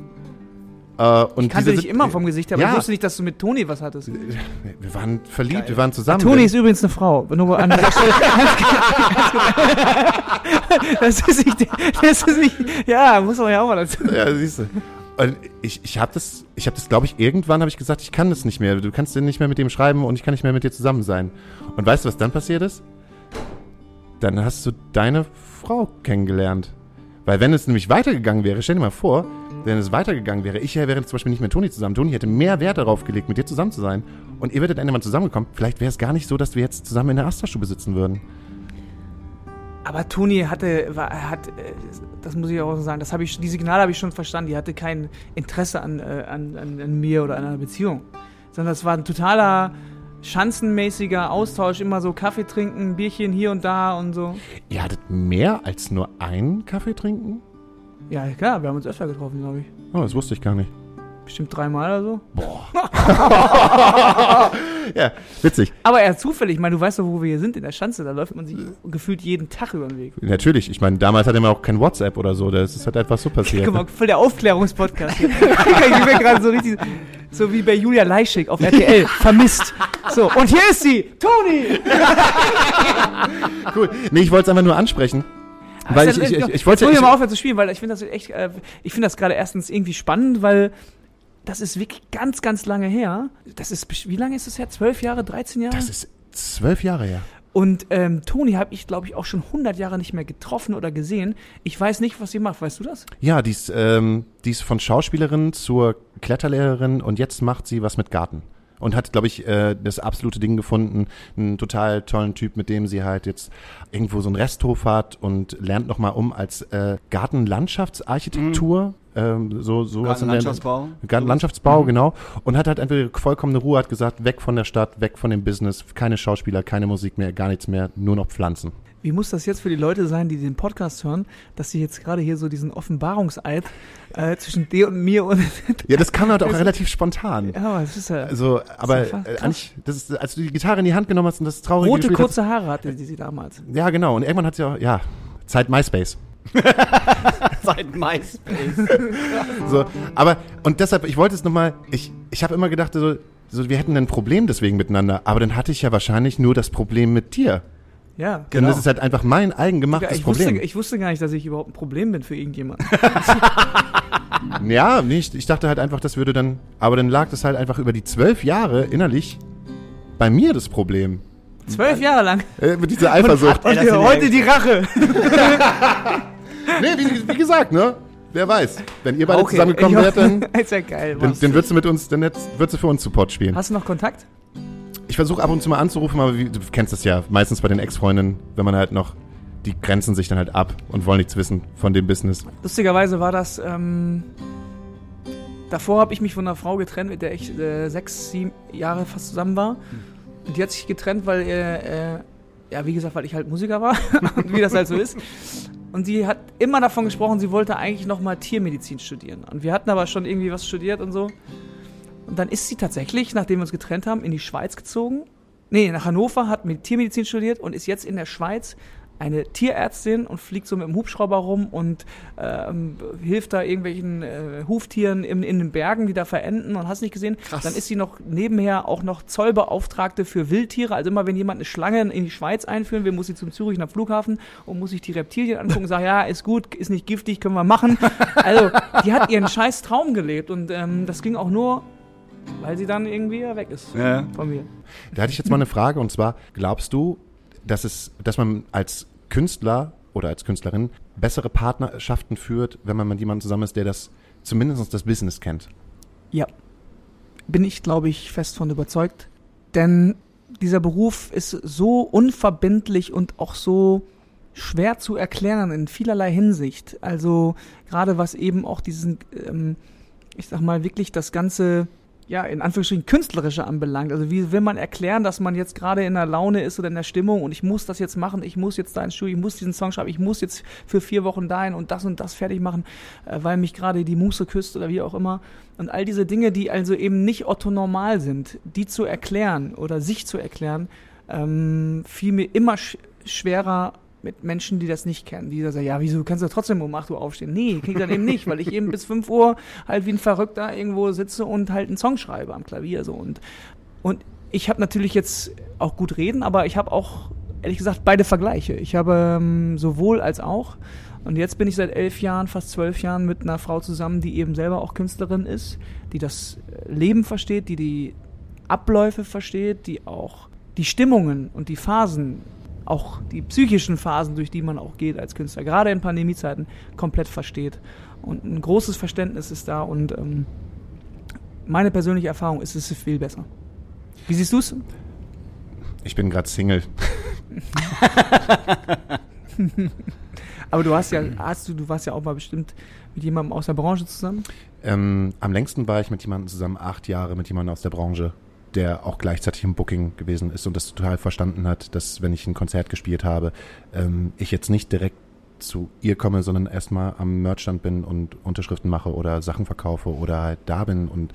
Äh, und Ich kannte dich immer vom Gesicht, her, aber Ja. ich wusste nicht, dass du mit Toni was hattest. [laughs] Wir waren verliebt, wir waren zusammen. Toni ist übrigens eine Frau. Nur an dieser Stelle. [laughs] das ist nicht, das ist nicht, ja, muss man ja auch mal dazu. Ja, siehst du. Und ich, ich habe das, ich habe das, glaube ich, irgendwann habe ich gesagt, ich kann das nicht mehr. Du kannst nicht mehr mit dem schreiben und ich kann nicht mehr mit dir zusammen sein. Und weißt du, was dann passiert ist? Dann hast du deine Frau kennengelernt. Weil wenn es nämlich weitergegangen wäre, stell dir mal vor, wenn es weitergegangen wäre, ich wäre zum Beispiel nicht mit Toni zusammen. Toni hätte mehr Wert darauf gelegt, mit dir zusammen zu sein. Und ihr werdet irgendwann zusammengekommen. Vielleicht wäre es gar nicht so, dass wir jetzt zusammen in der Astra-Stube sitzen würden. Aber Toni hatte, war, hat, äh, das muss ich auch so sagen, das habe ich, die Signale habe ich schon verstanden. Die hatte kein Interesse an, äh, an, an, an mir oder an einer Beziehung, sondern das war ein totaler schanzenmäßiger Austausch, immer so Kaffee trinken, Bierchen hier und da und so. Ihr hattet mehr als nur einen Kaffee trinken? Ja, klar, wir haben uns öfter getroffen, glaube ich. Oh, das wusste ich gar nicht. Bestimmt dreimal oder so. [laughs] Ja, witzig. Aber eher zufällig, ich meine, du weißt doch, wo wir hier sind, in der Schanze, da läuft man sich gefühlt jeden Tag über den Weg. Natürlich. Ich meine, damals hatte man auch kein WhatsApp oder so. Das ist halt einfach so passiert. Guck mal, voll der Aufklärungspodcast hier. [laughs] ich bin gerade so richtig, so wie bei Julia Leischig auf RTL, vermisst. So, und hier ist sie, Toni! Cool. Nee, ich wollte es einfach nur ansprechen. Weil ich, ich, ich, ich wollte ich, mal aufhören zu spielen, weil ich finde das echt, äh, ich finde das gerade erstens irgendwie spannend, weil das ist wirklich ganz, ganz lange her. Das ist, wie lange ist das her? Zwölf Jahre, 13 Jahre? Das ist zwölf Jahre her. Und ähm, Toni habe ich, glaube ich, auch schon 100 Jahre nicht mehr getroffen oder gesehen. Ich weiß nicht, was sie macht. Weißt du das? Ja, die ist, ähm, die ist von Schauspielerin zur Kletterlehrerin und jetzt macht sie was mit Garten. Und hat, glaube ich, äh, das absolute Ding gefunden, einen total tollen Typ, mit dem sie halt jetzt irgendwo so einen Resthof hat und lernt nochmal um als äh, Gartenlandschaftsarchitektur. Ähm, so, so Gartenlandschaftsbau. Gartenlandschaftsbau, genau. Und hat halt einfach vollkommene Ruhe, hat gesagt, weg von der Stadt, weg von dem Business, keine Schauspieler, keine Musik mehr, gar nichts mehr, nur noch Pflanzen. Wie muss das jetzt für die Leute sein, die den Podcast hören, dass sie jetzt gerade hier so diesen Offenbarungseid äh, zwischen dir und mir und Ja, das kam halt auch relativ spontan. ja, aber es ist ja Also, aber ist ja äh, eigentlich, das ist, als du die Gitarre in die Hand genommen hast und das traurige rote kurze Haare hatte die sie damals. Ja, genau. Und irgendwann hat sie auch, ja, Zeit MySpace. [laughs] Seit MySpace. [laughs] So, aber, und deshalb, ich wollte es nochmal, ich, ich habe immer gedacht, so, so, wir hätten ein Problem deswegen miteinander, aber dann hatte ich ja wahrscheinlich nur das Problem mit dir. Ja, Denn Genau. das ist halt einfach mein eigengemachtes ich, wusste, Problem. ich wusste gar nicht, dass ich überhaupt ein Problem bin für irgendjemanden. [laughs] [laughs] ja, nicht. Ich dachte halt einfach, das würde dann, aber dann lag das halt einfach über die zwölf Jahre innerlich bei mir das Problem. Zwölf Jahre lang. Äh, mit dieser Eifersucht. Und das in heute die Rache. nee, wie, wie gesagt, ne? Wer weiß. Wenn ihr beide Okay, zusammengekommen [laughs] wärt, dann, ist ja geil. dann, dann würdest du mit uns, dann würdest du für uns Support spielen. Hast du noch Kontakt? Ich versuche ab und zu mal anzurufen, aber wie, du kennst das ja, meistens bei den Ex-Freundinnen, wenn man halt noch, die grenzen sich dann halt ab und wollen nichts wissen von dem Business. Lustigerweise war das, ähm, davor habe ich mich von einer Frau getrennt, mit der ich äh, sechs, sieben Jahre fast zusammen war. Und die hat sich getrennt, weil, äh, äh, ja, wie gesagt, weil ich halt Musiker war [laughs] und wie das halt so ist. Und sie hat immer davon gesprochen, sie wollte eigentlich nochmal Tiermedizin studieren. Und wir hatten aber schon irgendwie was studiert und so. Und dann ist sie tatsächlich, nachdem wir uns getrennt haben, in die Schweiz gezogen. Nee, nach Hannover, hat mit Tiermedizin studiert und ist jetzt in der Schweiz eine Tierärztin und fliegt so mit dem Hubschrauber rum und ähm, hilft da irgendwelchen äh, Huftieren in, in den Bergen, die da verenden und hast nicht gesehen. Krass. Dann ist sie noch nebenher auch noch Zollbeauftragte für Wildtiere. Also immer wenn jemand eine Schlange in die Schweiz einführen will, muss sie zum Züricher Flughafen und muss sich die Reptilien angucken und sagen, ja, ist gut, ist nicht giftig, können wir machen. Also die hat ihren scheiß Traum gelebt und ähm, das ging auch nur, weil sie dann irgendwie ja weg ist Ja. von mir. Da hatte ich jetzt mal eine Frage und zwar, glaubst du, dass es, dass man als Künstler oder als Künstlerin bessere Partnerschaften führt, wenn man mit jemandem zusammen ist, der das zumindest das Business kennt? Ja. Bin ich, glaube ich, fest von überzeugt. Denn dieser Beruf ist so unverbindlich und auch so schwer zu erklären in vielerlei Hinsicht. Also gerade was eben auch diesen, ähm, ich sag mal, wirklich das Ganze, ja, in Anführungsstrichen künstlerische anbelangt. Also wie will man erklären, dass man jetzt gerade in der Laune ist oder in der Stimmung und ich muss das jetzt machen, ich muss jetzt da ins Studio, ich muss diesen Song schreiben, ich muss jetzt für vier Wochen dahin und das und das fertig machen, äh, weil mich gerade die Muße küsst oder wie auch immer. Und all diese Dinge, die also eben nicht orthonormal sind, die zu erklären oder sich zu erklären, ähm, fiel mir immer sch schwerer mit Menschen, die das nicht kennen, die sagen, ja, wieso kannst du trotzdem um 8 Uhr aufstehen? Nee, krieg ich dann eben nicht, weil ich eben bis 5 Uhr halt wie ein Verrückter irgendwo sitze und halt einen Song schreibe am Klavier so und und ich habe natürlich jetzt auch gut reden, aber ich habe auch ehrlich gesagt beide Vergleiche. Ich habe ähm, sowohl als auch und jetzt bin ich seit elf Jahren, fast zwölf Jahren mit einer Frau zusammen, die eben selber auch Künstlerin ist, die das Leben versteht, die die Abläufe versteht, die auch die Stimmungen und die Phasen, auch die psychischen Phasen, durch die man auch geht als Künstler, gerade in Pandemiezeiten, komplett versteht. Und ein großes Verständnis ist da und ähm, meine persönliche Erfahrung ist, es ist viel besser. Wie siehst du es? Ich bin gerade Single. [laughs] Aber du hast ja, hast du, du warst ja auch mal bestimmt mit jemandem aus der Branche zusammen. Ähm, am längsten war ich mit jemandem zusammen, acht Jahre mit jemandem aus der Branche, der auch gleichzeitig im Booking gewesen ist und das total verstanden hat, dass wenn ich ein Konzert gespielt habe, ähm, ich jetzt nicht direkt zu ihr komme, sondern erstmal am Merchstand bin und Unterschriften mache oder Sachen verkaufe oder halt da bin und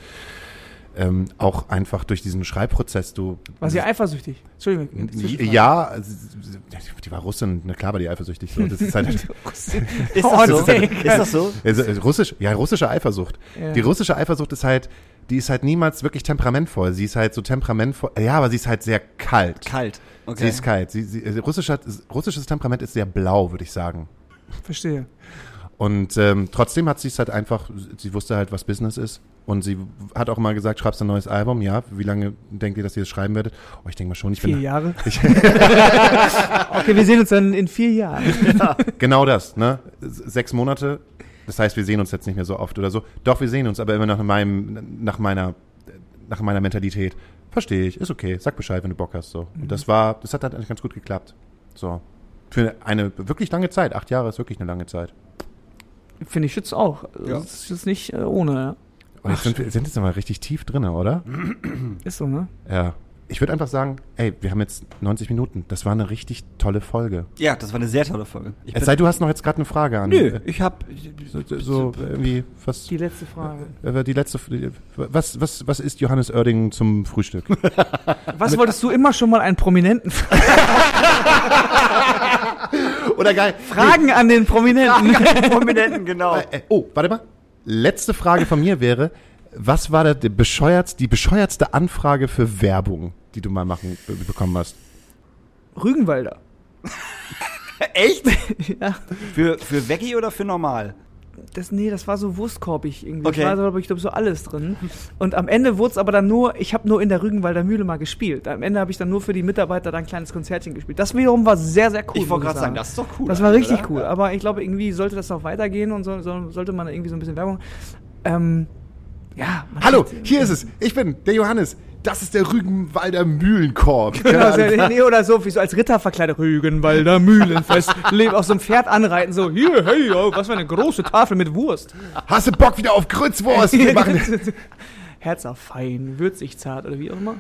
ähm, auch einfach durch diesen Schreibprozess du. War sie eifersüchtig? Entschuldigung. Ja, die war Russin, na klar war die eifersüchtig. So. Das ist halt [laughs] Ist das so? Ist das so? Also, äh, Russisch, ja, russische Eifersucht. Ja. Die russische Eifersucht ist halt, die ist halt niemals wirklich temperamentvoll. Sie ist halt so temperamentvoll, ja, aber sie ist halt sehr kalt. Kalt. Sie Okay. ist kalt. Sie, sie, äh, russisch hat, russisches Temperament ist sehr blau, würde ich sagen. Verstehe. Und ähm, trotzdem hat sie es halt einfach, sie wusste halt, was Business ist. Und sie hat auch mal gesagt, schreibst du ein neues Album? Ja. Wie lange denkt ihr, dass ihr das schreiben werdet? Oh, ich denke mal schon. Ich Vier bin, Jahre. [laughs] Ich, Okay, wir sehen uns dann in vier Jahren. [laughs] genau das, ne? Sechs Monate. Das heißt, wir sehen uns jetzt nicht mehr so oft oder so. Doch, wir sehen uns, aber immer nach meinem, nach meiner, nach meiner Mentalität. Verstehe ich, ist okay. Sag Bescheid, wenn du Bock hast. So. Und das war, das hat halt eigentlich ganz gut geklappt. So. Für eine wirklich lange Zeit. Acht Jahre ist wirklich eine lange Zeit. Finde ich jetzt auch. Ja. Das ist jetzt nicht äh, ohne. ja. Und jetzt sind wir sind jetzt aber richtig tief drin, oder? Ist so, ne? Ja. Ich würde einfach sagen, ey, wir haben jetzt 90 Minuten. Das war eine richtig tolle Folge. Ja, das war eine sehr tolle Folge. Ich Es sei, du hast noch jetzt gerade eine Frage an. Nö, ich hab. So, so irgendwie, was, Die letzte Frage. äh, die letzte, was, was, was ist Johannes Oerding zum Frühstück? [laughs] Was wolltest du immer schon mal einen Prominenten [laughs] fragen? Oder geil. Fragen an den Prominenten. [laughs] Prominenten, genau. Äh, oh, warte mal. Letzte Frage von mir wäre, was war der, der bescheuertst, die bescheuertste Anfrage für Werbung, die du mal machen, be bekommen hast? Rügenwalder. [laughs] Echt? [laughs] Ja. Für, für Veggie oder für normal? Das, nee, das war so wurstkorbig irgendwie. Okay. Das war so, glaub ich glaube, so alles drin. Und am Ende wurde es aber dann nur, ich habe nur in der Rügenwalder Mühle mal gespielt. Am Ende habe ich dann nur für die Mitarbeiter dann ein kleines Konzertchen gespielt. Das wiederum war sehr, sehr cool. ich wollte gerade sagen, das ist doch cool. Das war richtig oder? cool. Aber ich glaube, irgendwie sollte das noch weitergehen und so, so, sollte man irgendwie so ein bisschen Werbung. Ähm, ja. Hallo, hier ist es. Ich bin der Johannes. Das ist der Rügenwalder Mühlenkorb. Genau, Ja, so, nee, oder so, wie so als Ritter verkleidet. Rügenwalder Mühlenfest. [laughs] Leben auf so einem Pferd anreiten, so, hier, hey, oh, was für eine große Tafel mit Wurst. Hast du Bock wieder auf Grützwurst? Wir [laughs] machen Herz auf fein, würzig, zart oder wie auch immer.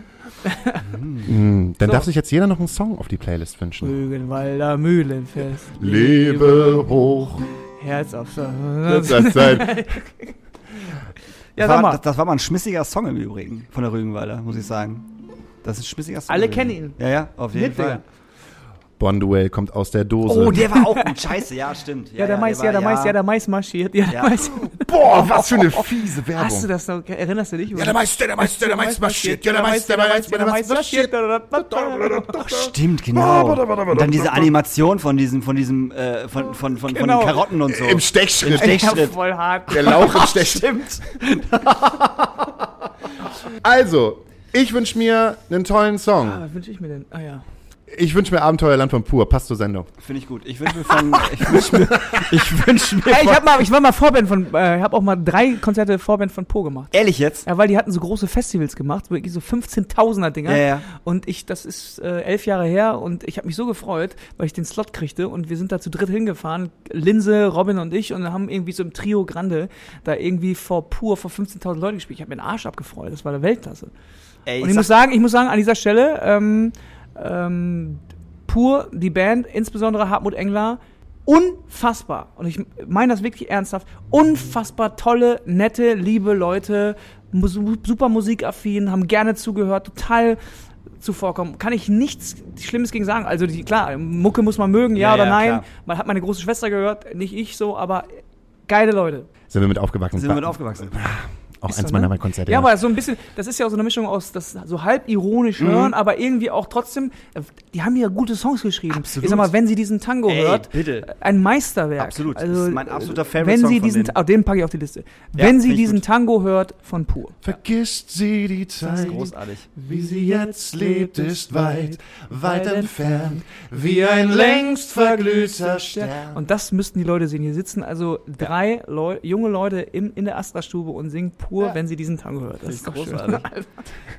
Hm, [laughs] Dann So. darf sich jetzt jeder noch einen Song auf die Playlist wünschen. Rügenwalder Mühlenfest. Lebe hoch. Herz auf Das ist sein. Ja, das, sag war, mal. das, das war mal ein schmissiger Song im Übrigen von der Rügenwalder, muss ich sagen. Das ist ein schmissiger Song. Alle kennen ihn. Ja, ja, auf jeden Mit, Digga. Bonduell kommt aus der Dose. Oh, der war auch gut. Scheiße, ja, stimmt. Ja, der Mais, war- ja, der Mais, ja, der Mais marschiert. Ja, der Ja. Mais. Boah, was für eine fiese Werbung. Hast du das noch? Erinnerst du dich? Ja, der Meister, der Meister, der Meister marschiert. Ja, der Meister, der Meister, der Meister marschiert. Stimmt, genau. Und dann diese Animation von diesem, von diesem, äh, von, von, von, von Genau. den Karotten und so. Im Stechschritt. Im Ja, Stechschritt. voll hart. Der Lauch im Stechschritt. [laughs] Stimmt. Also, ich wünsche mir einen tollen Ah, Song. was wünsche ich mir denn? Ah ja. Ich wünsche mir Abenteuerland von Pur. Passt zur Sendung. Finde ich gut. Ich wünsche mir von, [laughs] ich wünsche mir, ich wünsche mir Ey, ich hab mal, ich war mal Vorband von, äh, ich habe auch mal drei Konzerte Vorband von Po gemacht. ehrlich jetzt? Ja, weil die hatten so große Festivals gemacht, wirklich so 15.000er Dinger. Ja, ja. Und ich, das ist äh, elf Jahre her und ich habe mich so gefreut, weil ich den Slot kriegte und wir sind da zu dritt hingefahren, Linse, Robin und ich und haben irgendwie so im Trio Grande da irgendwie vor pur vor 15.000 Leuten gespielt. Ich habe mir den Arsch abgefreut, das war der Weltklasse. Ey, Und ich muss sagen, ich muss sagen, an dieser Stelle, ähm, ähm, pur die Band, insbesondere Hartmut Engler, unfassbar. Und ich meine das wirklich ernsthaft. Unfassbar tolle, nette, liebe Leute, super musikaffin, haben gerne zugehört, total zuvorkommen. Kann ich nichts Schlimmes gegen sagen. Also die, klar, Mucke muss man mögen, ja, Ja, oder ja, nein. klar. Man hat meine große Schwester gehört, nicht ich so, aber geile Leute. Sind wir mit aufgewachsen? sind wir mit aufgewachsen. Auch Ist eins so, meiner ne? Konzerte. Ja, aber so ein bisschen, das ist ja auch so eine Mischung aus, das so halb ironisch Mhm. hören, aber irgendwie auch trotzdem, die haben ja gute Songs geschrieben. Absolut. Ich sag mal, wenn sie diesen Tango Ey, hört, bitte. ein Meisterwerk. Absolut. Also, Das ist mein absoluter Favorite Wenn Song sie von diesen, denen. oh, den packe ich auf die Liste. Ja, wenn sie diesen gut. Tango hört, von Pur. Vergisst sie die Das Zeit, ist großartig. wie sie jetzt lebt, ist weit, weit entfernt, wie ein längst verglühter Stern. Und das müssten die Leute sehen. Hier sitzen also drei Leu junge Leute im, in der Astra-Stube und singen Pur, wenn sie diesen Tango hört. Das ist doch schön. [laughs]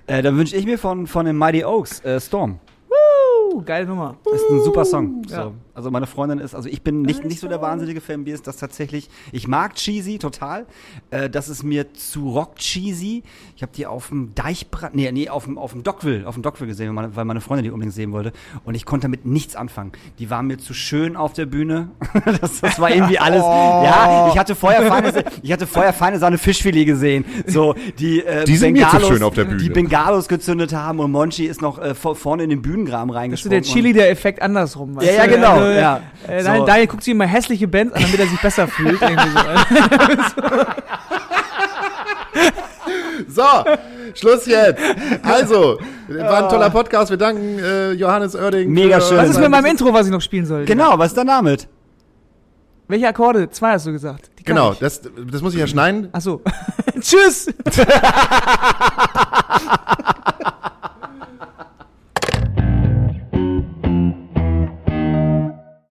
Äh, dann wünsche ich mir von, von den Mighty Oaks äh, Storm. Uh, geile Nummer. Das ist ein super Song. Ja. So. Also meine Freundin ist, also ich bin nicht, nicht so der wahnsinnige Fan, mir ist das tatsächlich, ich mag cheesy total. Äh, das ist mir zu rock cheesy. Ich habe die auf dem Deichbrand, nee, nee, auf dem, auf dem Dockville, auf dem Dockville gesehen, weil meine, weil meine Freundin die unbedingt sehen wollte. Und ich konnte damit nichts anfangen. Die waren mir zu schön auf der Bühne. [laughs] das, das war irgendwie alles. [laughs] Ja, ich hatte vorher feine, ich hatte vorher feine Sahne Fischfilet gesehen. So, die, äh, Die sind mir zu schön auf der Bühne. Die Bengalos gezündet haben und Monchi ist noch äh, vor- vorne in den Bühnengraben Das ist reingesprungen. der Chili, der Effekt andersrum. weißt Ja, ja, genau, Also, ja. Äh, So. Daniel, Daniel guckt sich immer hässliche Bands an, damit er sich besser fühlt. [laughs] So. Schluss jetzt. Also, war ein toller Podcast. Wir danken äh, Johannes Oerding. Mega schön. Was ist mit meinem Intro, was ich noch spielen soll? Genau, was ist da damit? Welche Akkorde? Zwei hast du gesagt. Genau, ich. das, das muss ich ja schneiden. Ach so. [laughs] Tschüss. [laughs]